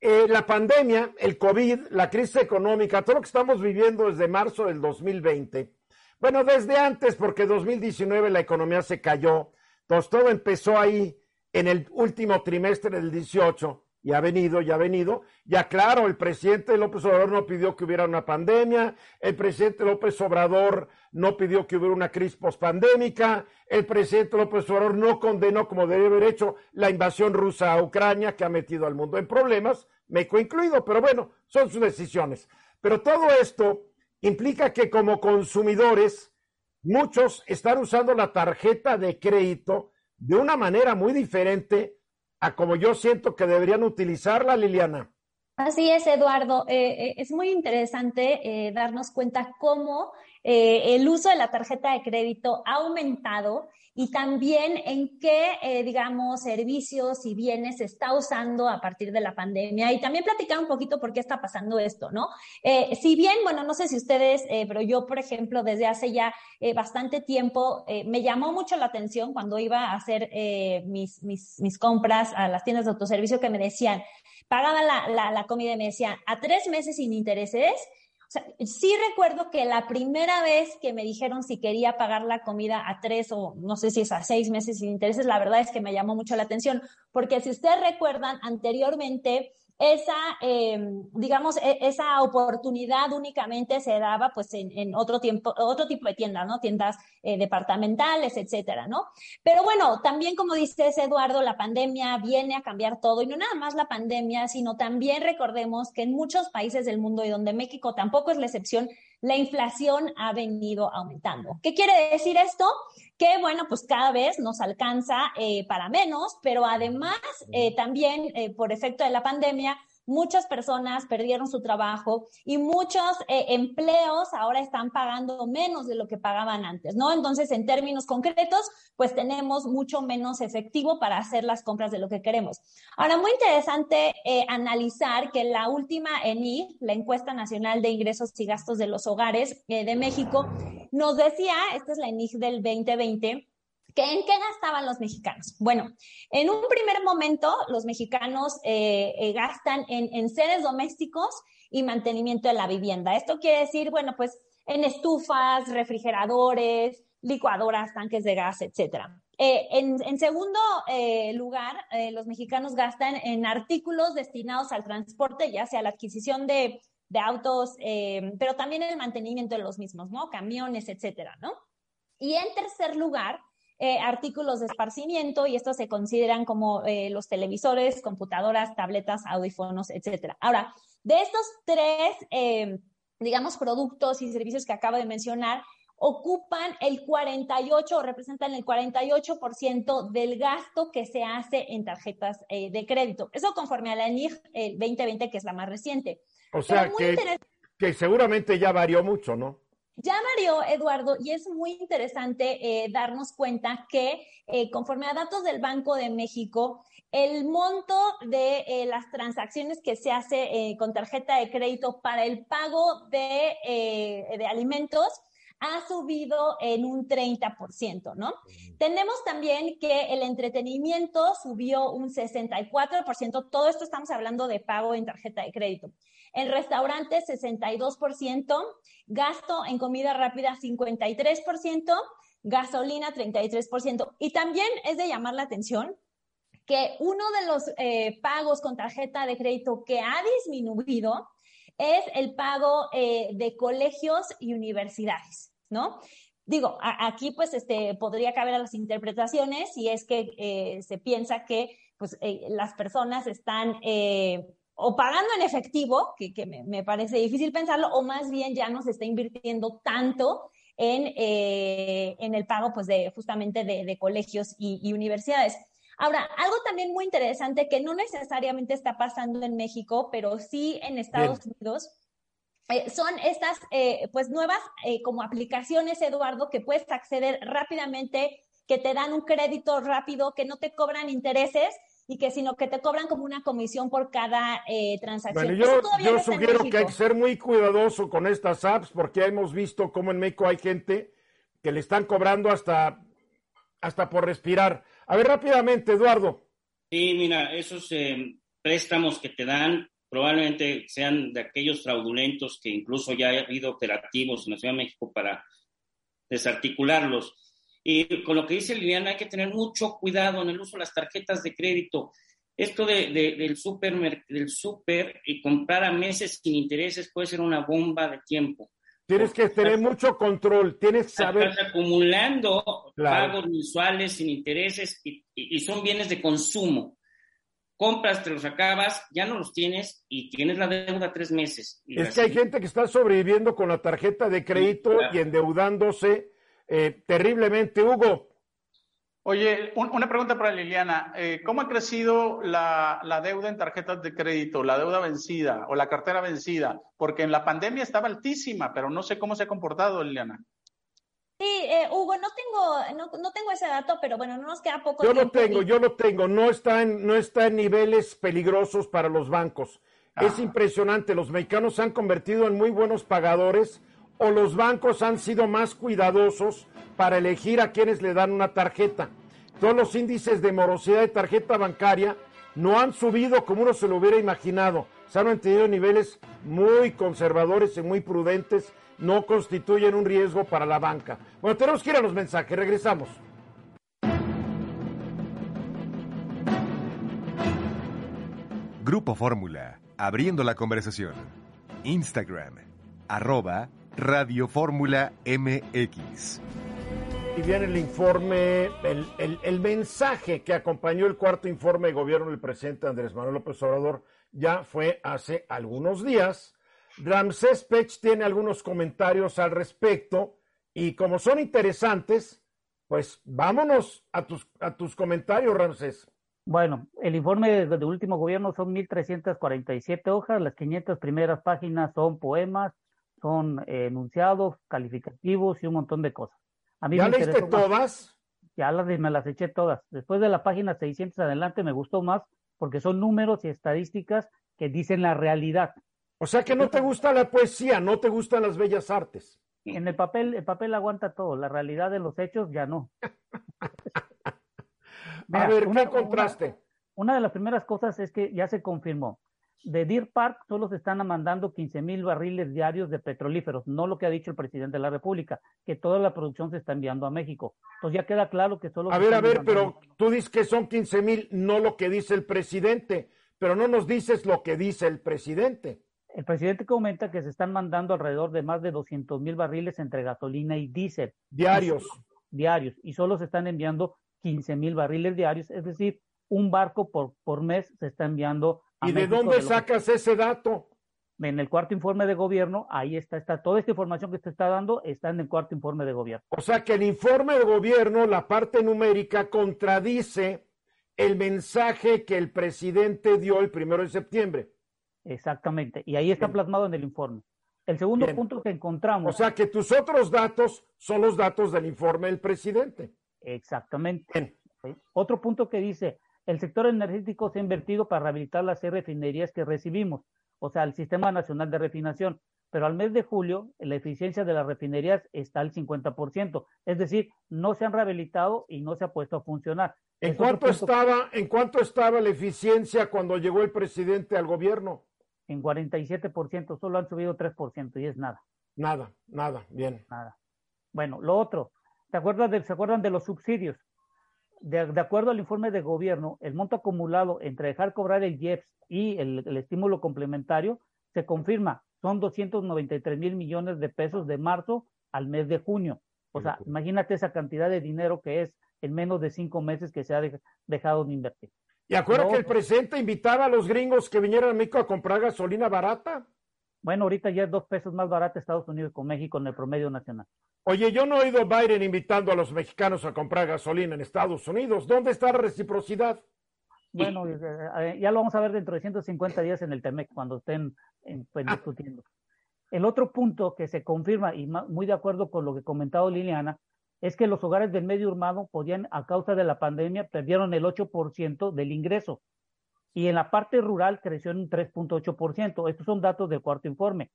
eh, la pandemia, el COVID, la crisis económica, todo lo que estamos viviendo desde marzo del 2020. Bueno, desde antes, porque 2019 la economía se cayó, entonces todo empezó ahí en el último trimestre del 18 y ha venido, y ha venido. Ya claro, el presidente López Obrador no pidió que hubiera una pandemia, el presidente López Obrador no pidió que hubiera una crisis pospandémica, el presidente López Obrador no condenó como debe haber hecho la invasión rusa a Ucrania que ha metido al mundo en problemas, México incluido, pero bueno, son sus decisiones. Pero todo esto implica que como consumidores, muchos están usando la tarjeta de crédito de una manera muy diferente a como yo siento que deberían utilizarla, Liliana. Así es, Eduardo. Eh, eh, es muy interesante eh, darnos cuenta cómo eh, el uso de la tarjeta de crédito ha aumentado y también en qué, eh, digamos, servicios y bienes se está usando a partir de la pandemia. Y también platicar un poquito por qué está pasando esto, ¿no? Eh, si bien, bueno, no sé si ustedes, eh, pero yo, por ejemplo, desde hace ya bastante tiempo, me llamó mucho la atención cuando iba a hacer mis, mis, mis compras a las tiendas de autoservicio que me decían, pagaba la, la, la comida y me decían, a tres meses sin intereses. O sea, sí recuerdo que la primera vez que me dijeron si quería pagar la comida a tres o no sé si es a seis meses sin intereses, la verdad es que me llamó mucho la atención, porque si ustedes recuerdan, anteriormente esa, eh, digamos, e- esa oportunidad únicamente se daba pues en, en otro tiempo, otro tipo de tiendas, ¿no? Tiendas eh, departamentales, etcétera, ¿no? Pero bueno, también como dices, Eduardo, la pandemia viene a cambiar todo y no nada más la pandemia, sino también recordemos que en muchos países del mundo y donde México tampoco es la excepción, la inflación ha venido aumentando. ¿Qué quiere decir esto? Que bueno, pues cada vez nos alcanza eh, para menos, pero además eh, también eh, por efecto de la pandemia, muchas personas perdieron su trabajo y muchos eh, empleos ahora están pagando menos de lo que pagaban antes, ¿no? Entonces, en términos concretos, pues tenemos mucho menos efectivo para hacer las compras de lo que queremos. Ahora, muy interesante eh, analizar que la última ENI, la encuesta nacional de ingresos y gastos de los hogares eh, de México, nos decía, esta es la ENI del 2020, ¿Que ¿En qué gastaban los mexicanos? Bueno, en un primer momento los mexicanos eh, eh, gastan en, en seres domésticos y mantenimiento de la vivienda. Esto quiere decir, bueno, pues en estufas, refrigeradores, licuadoras, tanques de gas, etcétera. Eh, en, segundo lugar, los mexicanos gastan en artículos destinados al transporte, ya sea la adquisición de, de autos, pero también el mantenimiento de los mismos, ¿no? Camiones, etcétera, ¿no? Y en tercer lugar, eh, artículos de esparcimiento y estos se consideran como eh, los televisores, computadoras, tabletas, audífonos, etcétera. Ahora, de estos tres, eh, digamos, productos y servicios que acabo de mencionar, ocupan el 48 o representan el 48% del gasto que se hace en tarjetas eh, de crédito. Eso conforme a la ENIG eh, 2020, que es la más reciente. O sea, que, que seguramente ya varió mucho, ¿no? Ya varió, Eduardo, y es muy interesante eh, darnos cuenta que eh, conforme a datos del Banco de México, el monto de eh, las transacciones que se hace con tarjeta de crédito para el pago de, de alimentos ha subido en un 30%, ¿no? Tenemos también que el entretenimiento subió un 64%, todo esto estamos hablando de pago en tarjeta de crédito. En restaurantes, 62%, gasto en comida rápida, 53%, gasolina, 33%. Y también es de llamar la atención que uno de los eh, pagos con tarjeta de crédito que ha disminuido es el pago eh, de colegios y universidades, ¿no? Digo, aquí pues este, podría caber a las interpretaciones si es que eh, se piensa que pues, las personas están o pagando en efectivo, que, que me, me, parece difícil pensarlo, o más bien ya no se está invirtiendo tanto en, en el pago pues, de justamente de, de colegios y, y universidades. Ahora, algo también muy interesante que no necesariamente está pasando en México, pero sí en Estados Bien. Unidos, eh, son estas eh, pues nuevas eh, como aplicaciones, Eduardo, que puedes acceder rápidamente, que te dan un crédito rápido, que no te cobran intereses y que sino que te cobran como una comisión por cada eh, transacción. Bueno, yo, yo no sugiero que hay que ser muy cuidadoso con estas apps porque hemos visto cómo en México hay gente que le están cobrando hasta, hasta por respirar. A ver, rápidamente, Eduardo. Sí, mira, esos eh, préstamos que te dan probablemente sean de aquellos fraudulentos que incluso ya ha habido operativos en la Ciudad de México para desarticularlos. Y con lo que dice Liliana, hay que tener mucho cuidado en el uso de las tarjetas de crédito. Esto de, de, del súper del super y comprar a meses sin intereses puede ser una bomba de tiempo. Tienes que tener mucho control, tienes que saber. Estás acumulando claro. pagos mensuales sin intereses y, y, y, son bienes de consumo. Compras, te los acabas, ya no los tienes y tienes la deuda tres meses. es que hay gente que está sobreviviendo con la tarjeta de crédito sí, claro. y endeudándose eh, terriblemente. Hugo. Oye, un, una pregunta para Liliana. Eh, ¿Cómo ha crecido la, la, deuda en tarjetas de crédito, la deuda vencida o la cartera vencida? Porque en la pandemia estaba altísima, pero no sé cómo se ha comportado, Liliana. Sí, eh, Hugo, no tengo, no, no, tengo ese dato, pero bueno, no nos queda poco yo tiempo. Yo lo tengo, y... yo lo tengo. No está, en, no está en niveles peligrosos para los bancos. Ah. Es impresionante. Los mexicanos se han convertido en muy buenos pagadores o los bancos han sido más cuidadosos para elegir a quienes le dan una tarjeta. Todos los índices de morosidad de tarjeta bancaria no han subido como uno se lo hubiera imaginado. Se han mantenido niveles muy conservadores y muy prudentes. No constituyen un riesgo para la banca. Bueno, tenemos que ir a los mensajes. Regresamos. Grupo Fórmula. Abriendo la conversación. Instagram. Arroba Radio Fórmula MX. Y viene el informe, el, el, el, mensaje que acompañó el cuarto informe de gobierno del presidente Andrés Manuel López Obrador ya fue hace algunos días. Ramsés Pech tiene algunos comentarios al respecto y como son interesantes, pues vámonos a tus, a tus comentarios, Ramsés. Bueno, el informe de, de último gobierno son 1.347 hojas, las 500 primeras páginas son poemas, son eh, enunciados, calificativos y un montón de cosas. A mí ¿Ya leíste todas? Ya las, me las eché todas. Después de la página 600 adelante me gustó más porque son números y estadísticas que dicen la realidad. O sea que no te gusta la poesía, no te gustan las bellas artes. En el papel, el papel aguanta todo, la realidad de los hechos ya no. Mira, A ver, ¿qué una, contraste? Una, una de las primeras cosas es que ya se confirmó de Deer Park solo se están mandando 15 mil barriles diarios de petrolíferos, no lo que ha dicho el presidente de la República, que toda la producción se está enviando a México. Entonces ya queda claro que solo... A ver, a ver, pero tú dices que son 15 mil, no lo que dice el presidente, pero no nos dices lo que dice el presidente. El presidente comenta que se están mandando alrededor de más de 200 mil barriles entre gasolina y diésel. Diarios. Y solo, diarios. Y solo se están enviando 15 mil barriles diarios, es decir, un barco por, por mes se está enviando ¿Y de dónde de sacas que... ese dato? En el cuarto informe de gobierno, ahí está, está, toda esta información que te está dando está en el cuarto informe de gobierno. O sea que el informe de gobierno, la parte numérica, contradice el mensaje que el presidente dio el primero de septiembre. Exactamente, y ahí está Bien. plasmado en el informe. El segundo Bien. punto que encontramos. O sea que tus otros datos son los datos del informe del presidente. Exactamente. Otro punto que dice, el sector energético se ha invertido para rehabilitar las refinerías que recibimos, o sea, el Sistema Nacional de Refinación. Pero al mes de julio, la eficiencia de las refinerías está al 50%. Es decir, no se han rehabilitado y no se ha puesto a funcionar. ¿En cuánto, estaba, ¿En cuánto estaba la eficiencia cuando llegó el presidente al gobierno? En 47%, solo han subido 3% y es nada. Nada, nada, bien. Nada. Bueno, lo otro, ¿se acuerdan de, ¿se acuerdan de los subsidios? De, de, acuerdo al informe de gobierno, el monto acumulado entre dejar cobrar el IEPS y el, el estímulo complementario se confirma son 293 mil millones de pesos de marzo al mes de junio. O sea, imagínate esa cantidad de dinero que es en menos de cinco meses que se ha dejado de invertir. Y acuerda que el presidente invitaba a los gringos que vinieran a México a comprar gasolina barata. Bueno, ahorita ya es dos pesos más barata Estados Unidos con México en el promedio nacional. Oye, yo no he oído Biden invitando a los mexicanos a comprar gasolina en Estados Unidos. ¿Dónde está la reciprocidad? Bueno, eh, eh, ya lo vamos a ver dentro de 150 días en el TEMEC, cuando estén pues, ah. discutiendo. El otro punto que se confirma, y muy de acuerdo con lo que ha comentado Liliana, es que los hogares del medio urbano podían, a causa de la pandemia, perdieron el 8% del ingreso. Y en la parte rural creció en un 3.8%. Estos son datos del cuarto informe.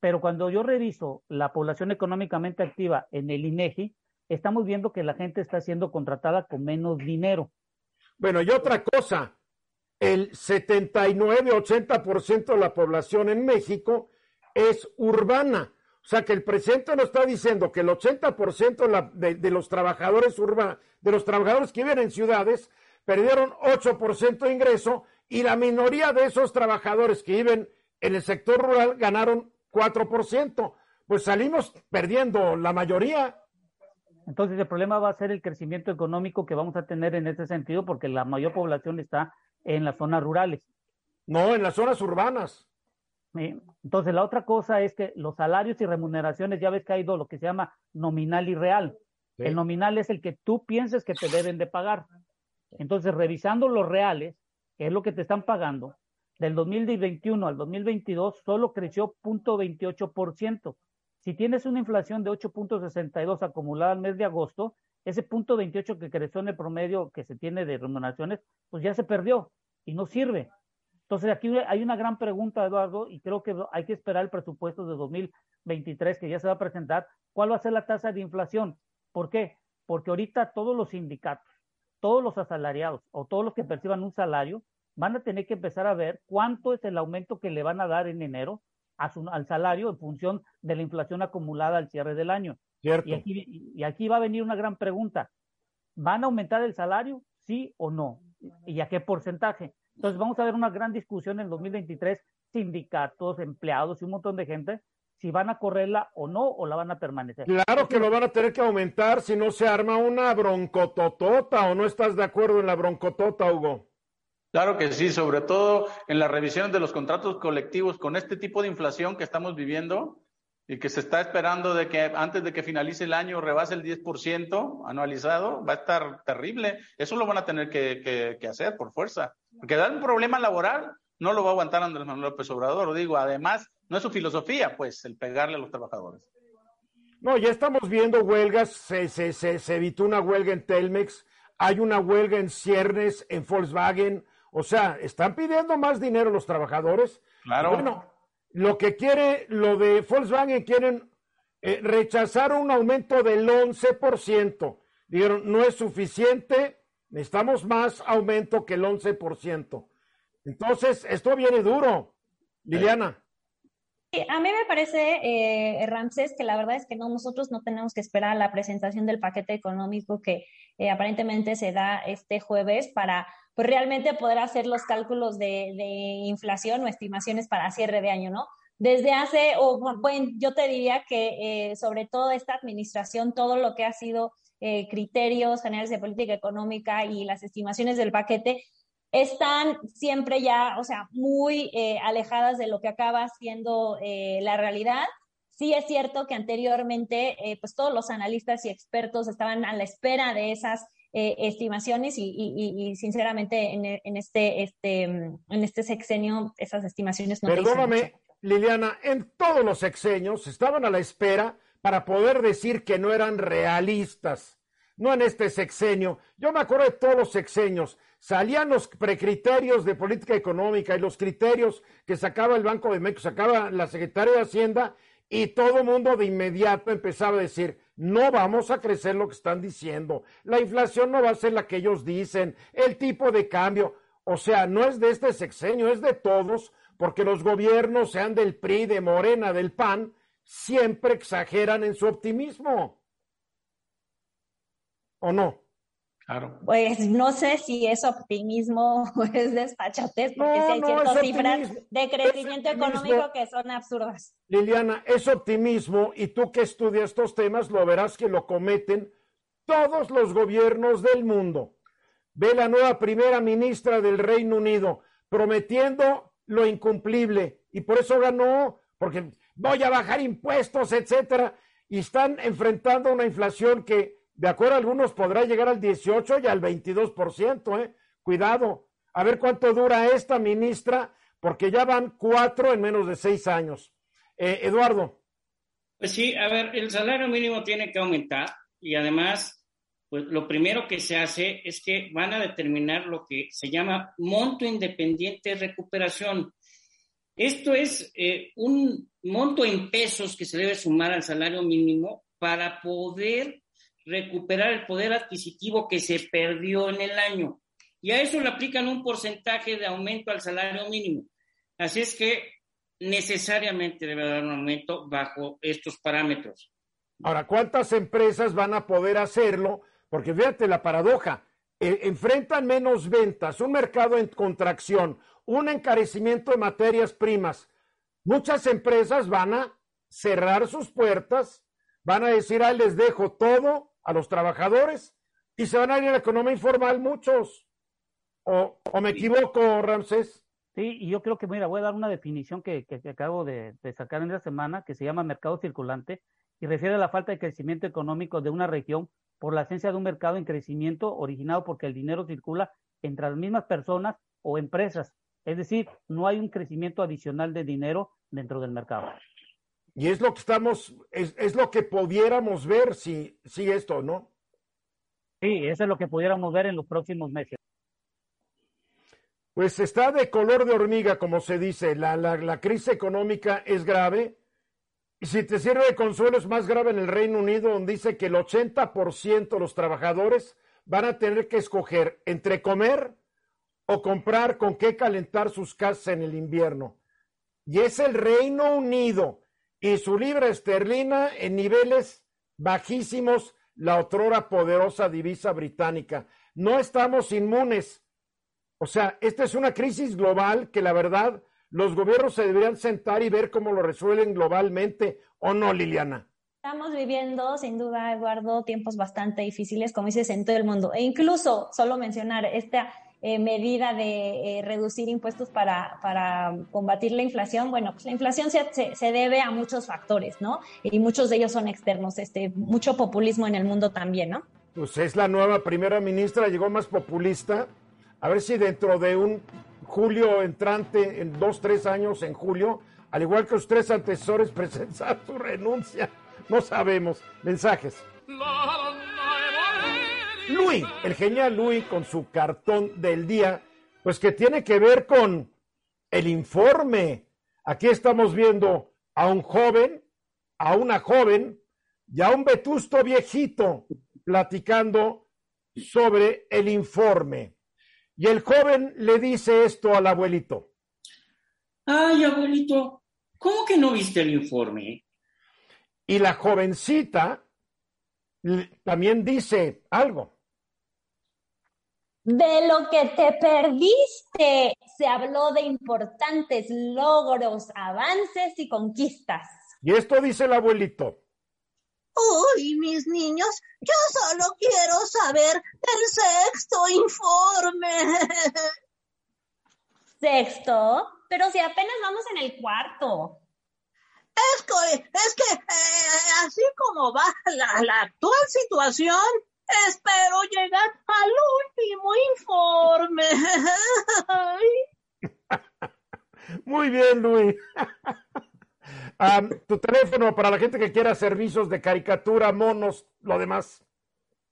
Pero cuando yo reviso la población económicamente activa en el INEGI, estamos viendo que la gente está siendo contratada con menos dinero. Bueno, y otra cosa, el 79-80% de la población en México es urbana. O sea que el presidente nos está diciendo que el 80% de, los trabajadores urbanos, de los trabajadores que viven en ciudades, perdieron 8% de ingreso y la minoría de esos trabajadores que viven en el sector rural ganaron 4%. Pues salimos perdiendo la mayoría. Entonces el problema va a ser el crecimiento económico que vamos a tener en ese sentido porque la mayor población está en las zonas rurales. No, en las zonas urbanas. Entonces, la otra cosa es que los salarios y remuneraciones, ya ves que hay lo que se llama nominal y real. El nominal es el que tú pienses que te deben de pagar. Entonces, revisando los reales, que es lo que te están pagando, del 2021 al 2022 solo creció 0.28%. Si tienes una inflación de 8.62 acumulada al mes de agosto, ese punto 28 que creció en el promedio que se tiene de remuneraciones, pues ya se perdió y no sirve. Entonces, aquí hay una gran pregunta, Eduardo, y creo que hay que esperar el presupuesto de 2023 que ya se va a presentar. ¿Cuál va a ser la tasa de inflación? ¿Por qué? Porque ahorita todos los sindicatos, todos los asalariados o todos los que perciban un salario van a tener que empezar a ver cuánto es el aumento que le van a dar en enero al salario en función de la inflación acumulada al cierre del año. Cierto. Y aquí, y aquí va a venir una gran pregunta. ¿Van a aumentar el salario? ¿Sí o no? ¿Y a qué porcentaje? Entonces vamos a ver una gran discusión en 2023, sindicatos, empleados y un montón de gente, si van a correrla o no, o la van a permanecer. Claro que lo van a tener que aumentar si no se arma una broncototota, o no estás de acuerdo en la broncotota, Hugo. Claro que sí, sobre todo en la revisión de los contratos colectivos con este tipo de inflación que estamos viviendo y que se está esperando de que antes de que finalice el año rebase el 10% anualizado, va a estar terrible. Eso lo van a tener que, que hacer por fuerza. Porque dar un problema laboral no lo va a aguantar Andrés Manuel López Obrador. Digo, además, no es su filosofía, pues, el pegarle a los trabajadores. No, ya estamos viendo huelgas, se, se, se, evitó una huelga en Telmex, hay una huelga en Ciernes, en Volkswagen, o sea, están pidiendo más dinero los trabajadores. Claro. Bueno, lo que quiere, lo de Volkswagen, quieren eh, rechazar un aumento del 11%. Dijeron, no es suficiente, Necesitamos más aumento que el 11%. Entonces, esto viene duro. Liliana. A mí me parece, eh, Ramses, que la verdad es que no, nosotros no tenemos que esperar la presentación del paquete económico que eh, aparentemente se da este jueves para pues, realmente poder hacer los cálculos de, inflación o estimaciones para cierre de año, ¿no? Desde hace, o bueno, yo te diría que eh, sobre todo esta administración, todo lo que ha sido eh, criterios generales de política económica y las estimaciones del paquete están siempre ya, o sea, muy eh, alejadas de lo que acaba siendo eh, la realidad. Sí es cierto que anteriormente, pues todos los analistas y expertos estaban a la espera de esas estimaciones y, sinceramente en, este, este, en este sexenio esas estimaciones no Perdóname, Liliana, en todos los sexenios estaban a la espera para poder decir que no eran realistas. No en este sexenio. Yo me acuerdo de todos los sexenios. Salían los precriterios de política económica y los criterios que sacaba el Banco de México, sacaba la Secretaría de Hacienda y todo el mundo de inmediato empezaba a decir, no vamos a crecer lo que están diciendo, la inflación no va a ser la que ellos dicen, el tipo de cambio, o sea, no es de este sexenio, es de todos, porque los gobiernos, sean del PRI, de Morena, del PAN, siempre exageran en su optimismo. ¿O no? Claro. Pues no sé si es optimismo o es despachatez, porque No, sí hay no, ciertas cifras de crecimiento económico que son absurdas. Liliana, es optimismo y tú que estudias estos temas lo verás que lo cometen todos los gobiernos del mundo. Ve la nueva primera ministra del Reino Unido prometiendo lo incumplible y por eso ganó, porque voy a bajar impuestos, etcétera, y están enfrentando una inflación que, de acuerdo a algunos, podrá llegar al 18 y al 22%, ¿eh? Cuidado, a ver cuánto dura esta ministra, porque ya van cuatro en menos de seis años. Eh, Eduardo. Pues sí, a ver, el salario mínimo tiene que aumentar y además, pues lo primero que se hace es que van a determinar lo que se llama monto independiente de recuperación. Esto es eh, un monto en pesos que se debe sumar al salario mínimo para poder recuperar el poder adquisitivo que se perdió en el año. Y a eso le aplican un porcentaje de aumento al salario mínimo. Así es que necesariamente debe haber un aumento bajo estos parámetros. Ahora, ¿cuántas empresas van a poder hacerlo? Porque fíjate la paradoja, eh, enfrentan menos ventas, un mercado en contracción, un encarecimiento de materias primas. Muchas empresas van a cerrar sus puertas, van a decir, ahí les dejo todo a los trabajadores y se van a ir a la economía informal muchos. ¿O, o me equivoco, Ramsés? Sí, y yo creo que, mira, voy a dar una definición que, que- que acabo de, de sacar en esta semana, que se llama mercado circulante, y refiere a la falta de crecimiento económico de una región por la esencia de un mercado en crecimiento originado porque el dinero circula entre las mismas personas o empresas. Es decir, no hay un crecimiento adicional de dinero dentro del mercado. Y es lo que estamos, es, es lo que pudiéramos ver si, si esto, ¿no? Sí, eso es lo que pudiéramos ver en los próximos meses. Pues está de color de hormiga, como se dice. La, la, la crisis económica es grave. Y si te sirve de consuelo, es más grave en el Reino Unido, donde dice que el 80% de los trabajadores van a tener que escoger entre comer o comprar con qué calentar sus casas en el invierno. Y es el Reino Unido y su libra esterlina en niveles bajísimos, la otrora poderosa divisa británica. No estamos inmunes. O sea, esta es una crisis global que la verdad los gobiernos se deberían sentar y ver cómo lo resuelven globalmente, ¿o no, Liliana? Estamos viviendo, sin duda, Eduardo, tiempos bastante difíciles, como dices, en todo el mundo. E incluso, solo mencionar esta eh, medida de eh, reducir impuestos para, para combatir la inflación, bueno, pues la inflación se, se, se debe a muchos factores, ¿no? Y muchos de ellos son externos, este, mucho populismo en el mundo también, ¿no? Pues es la nueva primera ministra, llegó más populista. A ver si dentro de un julio entrante, en dos, tres años en julio, al igual que los tres antecesores, presentar su renuncia. No sabemos. Mensajes. Luis, el genial Luis con su cartón del día, pues que tiene que ver con el informe. Aquí estamos viendo a un joven, a una joven y a un vetusto viejito platicando sobre el informe. Y el joven le dice esto al abuelito. Ay, abuelito, ¿cómo que no viste el informe? Y la jovencita también dice algo. De lo que te perdiste, se habló de importantes logros, avances y conquistas. Y esto dice el abuelito. Uy, mis niños, yo solo quiero saber el sexto informe. Sexto, pero si apenas vamos en el cuarto. Es que, es que eh, así como va la, la actual situación, espero llegar al último informe. Muy bien, Luis. Tu teléfono para la gente que quiera servicios de caricatura, monos, lo demás.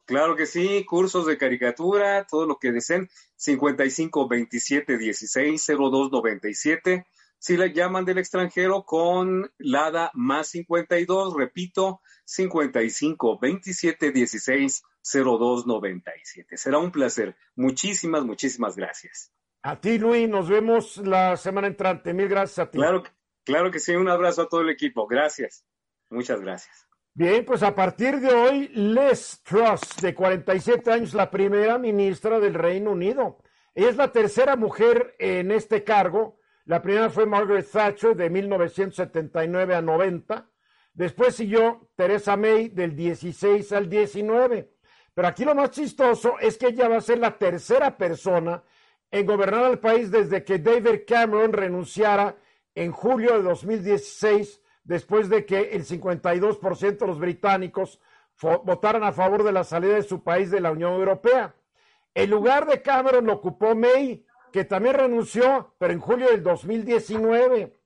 Claro que sí, cursos de caricatura, todo lo que deseen, 55 27 16 02 97. Si le llaman del extranjero con LADA más 52, repito, 55 27 16 02 97. Será un placer. Muchísimas, muchísimas gracias. A ti, Luis, nos vemos la semana entrante. Mil gracias a ti. Claro, claro que sí, un abrazo a todo el equipo. Gracias. Muchas gracias. Bien, pues a partir de hoy, Les Truss, de 47 años, la primera ministra del Reino Unido. Ella es la tercera mujer en este cargo. La primera fue Margaret Thatcher de 1979 a 90. Después siguió Theresa May del 16 al 19. Pero aquí lo más chistoso es que ella va a ser la tercera persona en gobernar al país desde que David Cameron renunciara en julio de 2016, después de que el 52% de los británicos votaran a favor de la salida de su país de la Unión Europea. El lugar de Cameron lo ocupó May, que también renunció, pero en julio del 2019,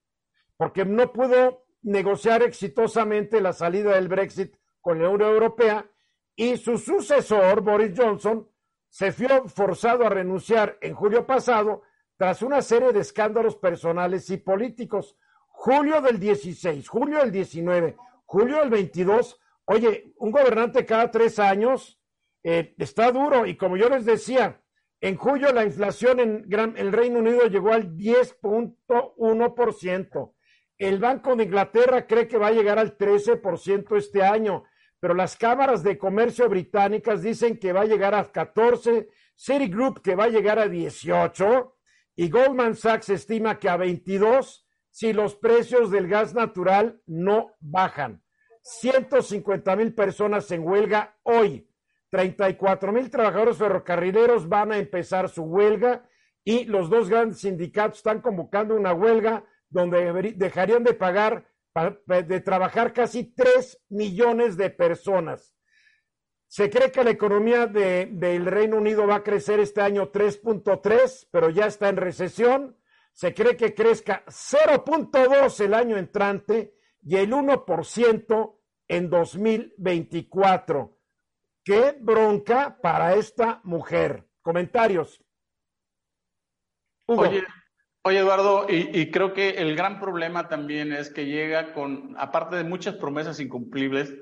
porque no pudo negociar exitosamente la salida del Brexit con la Unión Europea y su sucesor, Boris Johnson, se vio forzado a renunciar en julio pasado tras una serie de escándalos personales y políticos. Julio del 16, julio del 19, julio del 22. Oye, un gobernante cada tres años eh, está duro y como yo les decía, en julio la inflación en el Reino Unido llegó al 10.1%. El Banco de Inglaterra cree que va a llegar al 13% este año pero las cámaras de comercio británicas dicen que va a llegar a 14, Citigroup que va a llegar a 18 y Goldman Sachs estima que a 22 si los precios del gas natural no bajan. 150 mil personas en huelga hoy. 34 mil trabajadores ferrocarrileros van a empezar su huelga y los dos grandes sindicatos están convocando una huelga donde dejarían de pagar de trabajar casi 3 millones de personas. Se cree que la economía de, del Reino Unido va a crecer este año 3.3, pero ya está en recesión. Se cree que crezca 0.2 el año entrante y el 1% en 2024. Qué bronca para esta mujer. Comentarios. Hugo. Oye, Eduardo, y, creo que el gran problema también es que llega con, aparte de muchas promesas incumplibles,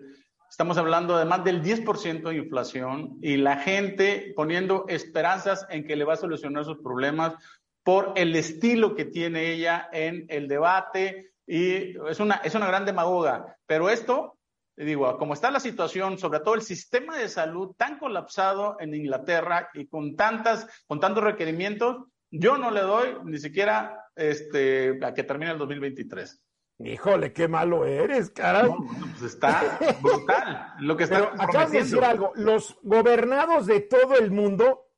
estamos hablando de más del 10% de inflación y la gente poniendo esperanzas en que le va a solucionar sus problemas por el estilo que tiene ella en el debate y es una, es una gran demagoga. Pero esto, digo, como está la situación, sobre todo el sistema de salud tan colapsado en Inglaterra y con tantas, con tantos requerimientos, yo no le doy ni siquiera este, a que termine el 2023. Híjole, qué malo eres, caray. pues está brutal lo que está acabas de decir algo, los gobernados de todo el mundo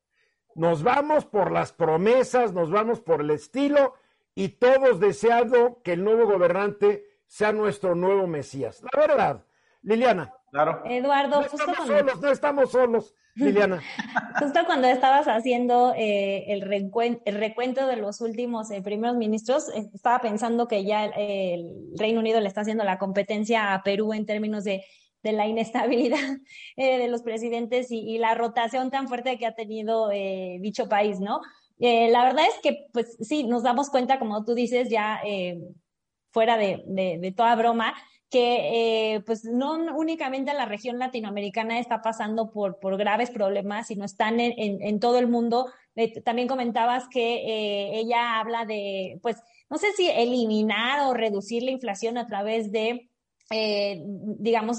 nos vamos por las promesas, nos vamos por el estilo y todos deseando que el nuevo gobernante sea nuestro nuevo Mesías. La verdad, Liliana. Claro. Eduardo, no estamos solos, no estamos solos. Liliana. Justo cuando estabas haciendo eh, el, recuento, de los últimos eh, primeros ministros, eh, estaba pensando que ya el, Reino Unido le está haciendo la competencia a Perú en términos de, la inestabilidad de los presidentes y, la rotación tan fuerte que ha tenido dicho país, ¿no? la verdad es que, pues sí, nos damos cuenta, como tú dices, ya fuera de toda broma, que eh, pues no únicamente la región latinoamericana está pasando por, por graves problemas, sino están en, en, todo el mundo. Eh, también comentabas que eh, ella habla de, pues, no sé si eliminar o reducir la inflación a través de digamos,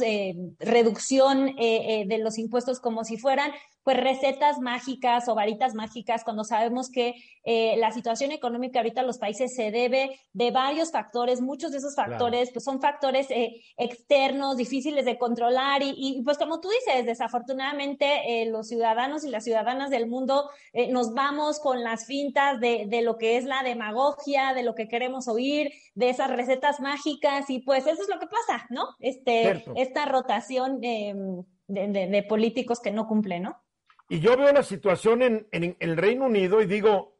reducción de los impuestos como si fueran pues recetas mágicas o varitas mágicas cuando sabemos que eh, la situación económica ahorita en los países se debe de varios factores, muchos de esos factores pues son factores eh, externos, difíciles de controlar y, pues como tú dices, desafortunadamente eh, los ciudadanos y las ciudadanas del mundo nos vamos con las fintas de, de lo que es la demagogia, de lo que queremos oír, de esas recetas mágicas y pues eso es lo que pasa, ¿no? Este, esta rotación em, de, de políticos que no cumplen, ¿no? Y yo veo la situación en, el Reino Unido y digo,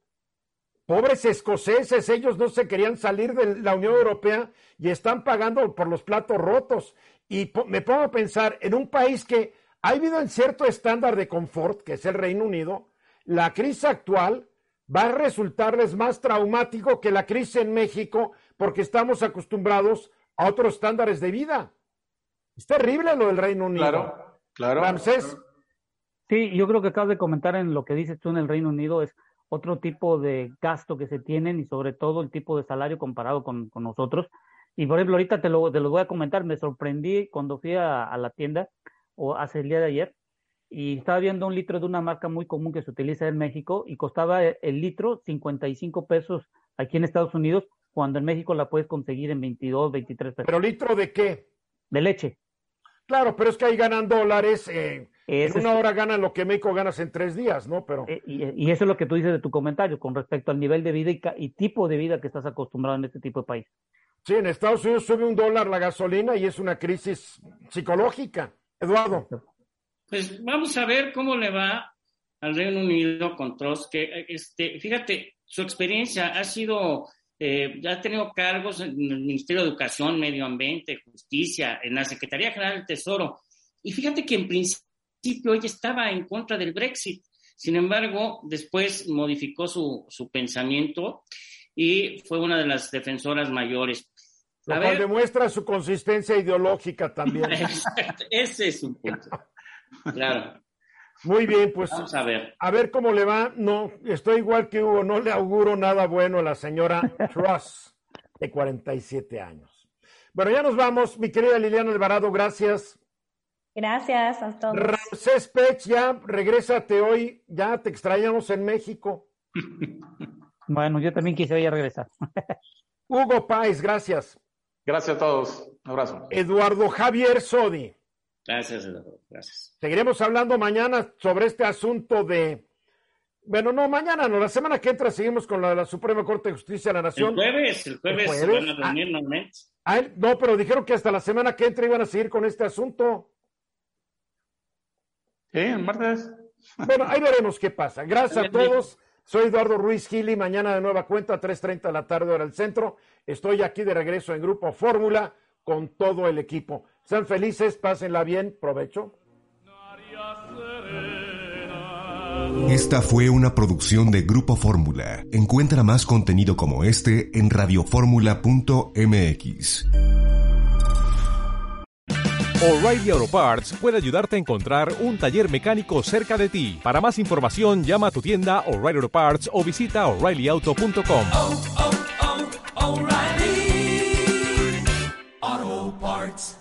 pobres escoceses, ellos no se querían salir de la Unión Europea y están pagando por los platos rotos. Y me pongo a pensar, en un país que ha habido en cierto estándar de confort, que es el Reino Unido, la crisis actual va a resultarles más traumático que la crisis en México porque estamos acostumbrados a otros estándares de vida. Es terrible lo del Reino Unido. Claro, claro. Ramsés, Sí, yo creo que acabas de comentar en lo que dices tú en el Reino Unido es otro tipo de gasto que se tienen y sobre todo el tipo de salario comparado con, nosotros. Y por ejemplo, ahorita te lo, te lo voy a comentar, me sorprendí cuando fui a, a la tienda, o hace el día de ayer, y estaba viendo un litro de una marca muy común que se utiliza en México y costaba el litro 55 pesos aquí en Estados Unidos, cuando en México la puedes conseguir en 22, 23 pesos. ¿Pero litro de qué? De leche. Claro, pero es que ahí ganan dólares. eh, en una es- hora ganan lo que México ganas en tres días, ¿no? Pero Eh, Y, y eso es lo que tú dices de tu comentario con respecto al nivel de vida y, tipo de vida que estás acostumbrado en este tipo de país. sí, en Estados Unidos sube un dólar la gasolina y es una crisis psicológica. Eduardo. Pues vamos a ver cómo le va al Reino Unido con Truss, que este, fíjate, su experiencia ha sido, eh, ya ha tenido cargos en el Ministerio de Educación, Medio Ambiente, Justicia, en la Secretaría General del Tesoro. Y fíjate que en principio ella estaba en contra del Brexit. Sin embargo, después modificó su, su pensamiento y fue una de las defensoras mayores. Lo cual demuestra su consistencia ideológica también. Ese es un punto. Claro. Muy bien, pues Vamos a ver. a ver cómo le va. No, estoy igual que Hugo, no le auguro nada bueno a la señora Truss, de 47 años. Bueno, ya nos vamos, mi querida Liliana Alvarado, gracias. Gracias a todos. Ramsés Pech, ya regrésate hoy, ya te extrañamos en México. Bueno, yo también quisiera regresar. Hugo Páez, gracias. Gracias a todos. Un abrazo. Eduardo Javier Sodi. Gracias, Eduardo. Gracias. Seguiremos hablando mañana sobre este asunto de. Bueno, no, mañana no, la semana que entra seguimos con la de la Suprema Corte de Justicia de la El Nación. jueves, el jueves, ¿El se jueves? van a reunir nuevamente. Ah, no, pero dijeron que hasta la semana que entra iban a seguir con este asunto. Sí, el martes. Bueno, ahí veremos qué pasa. Gracias a todos. Soy Eduardo Ruiz Gili. Mañana de nueva cuenta, 3.30 de la tarde, hora del centro. Estoy aquí de regreso en Grupo Fórmula con todo el equipo. Sean felices, pásenla bien. Provecho. Esta fue una producción de Grupo Fórmula. Encuentra más contenido como este en radioformula.mx. O'Reilly Auto Parts puede ayudarte a encontrar un taller mecánico cerca de ti. Para más información, llama a tu tienda O'Reilly Auto Parts o visita oreillyauto.com. oh, oh, O'Reilly parts.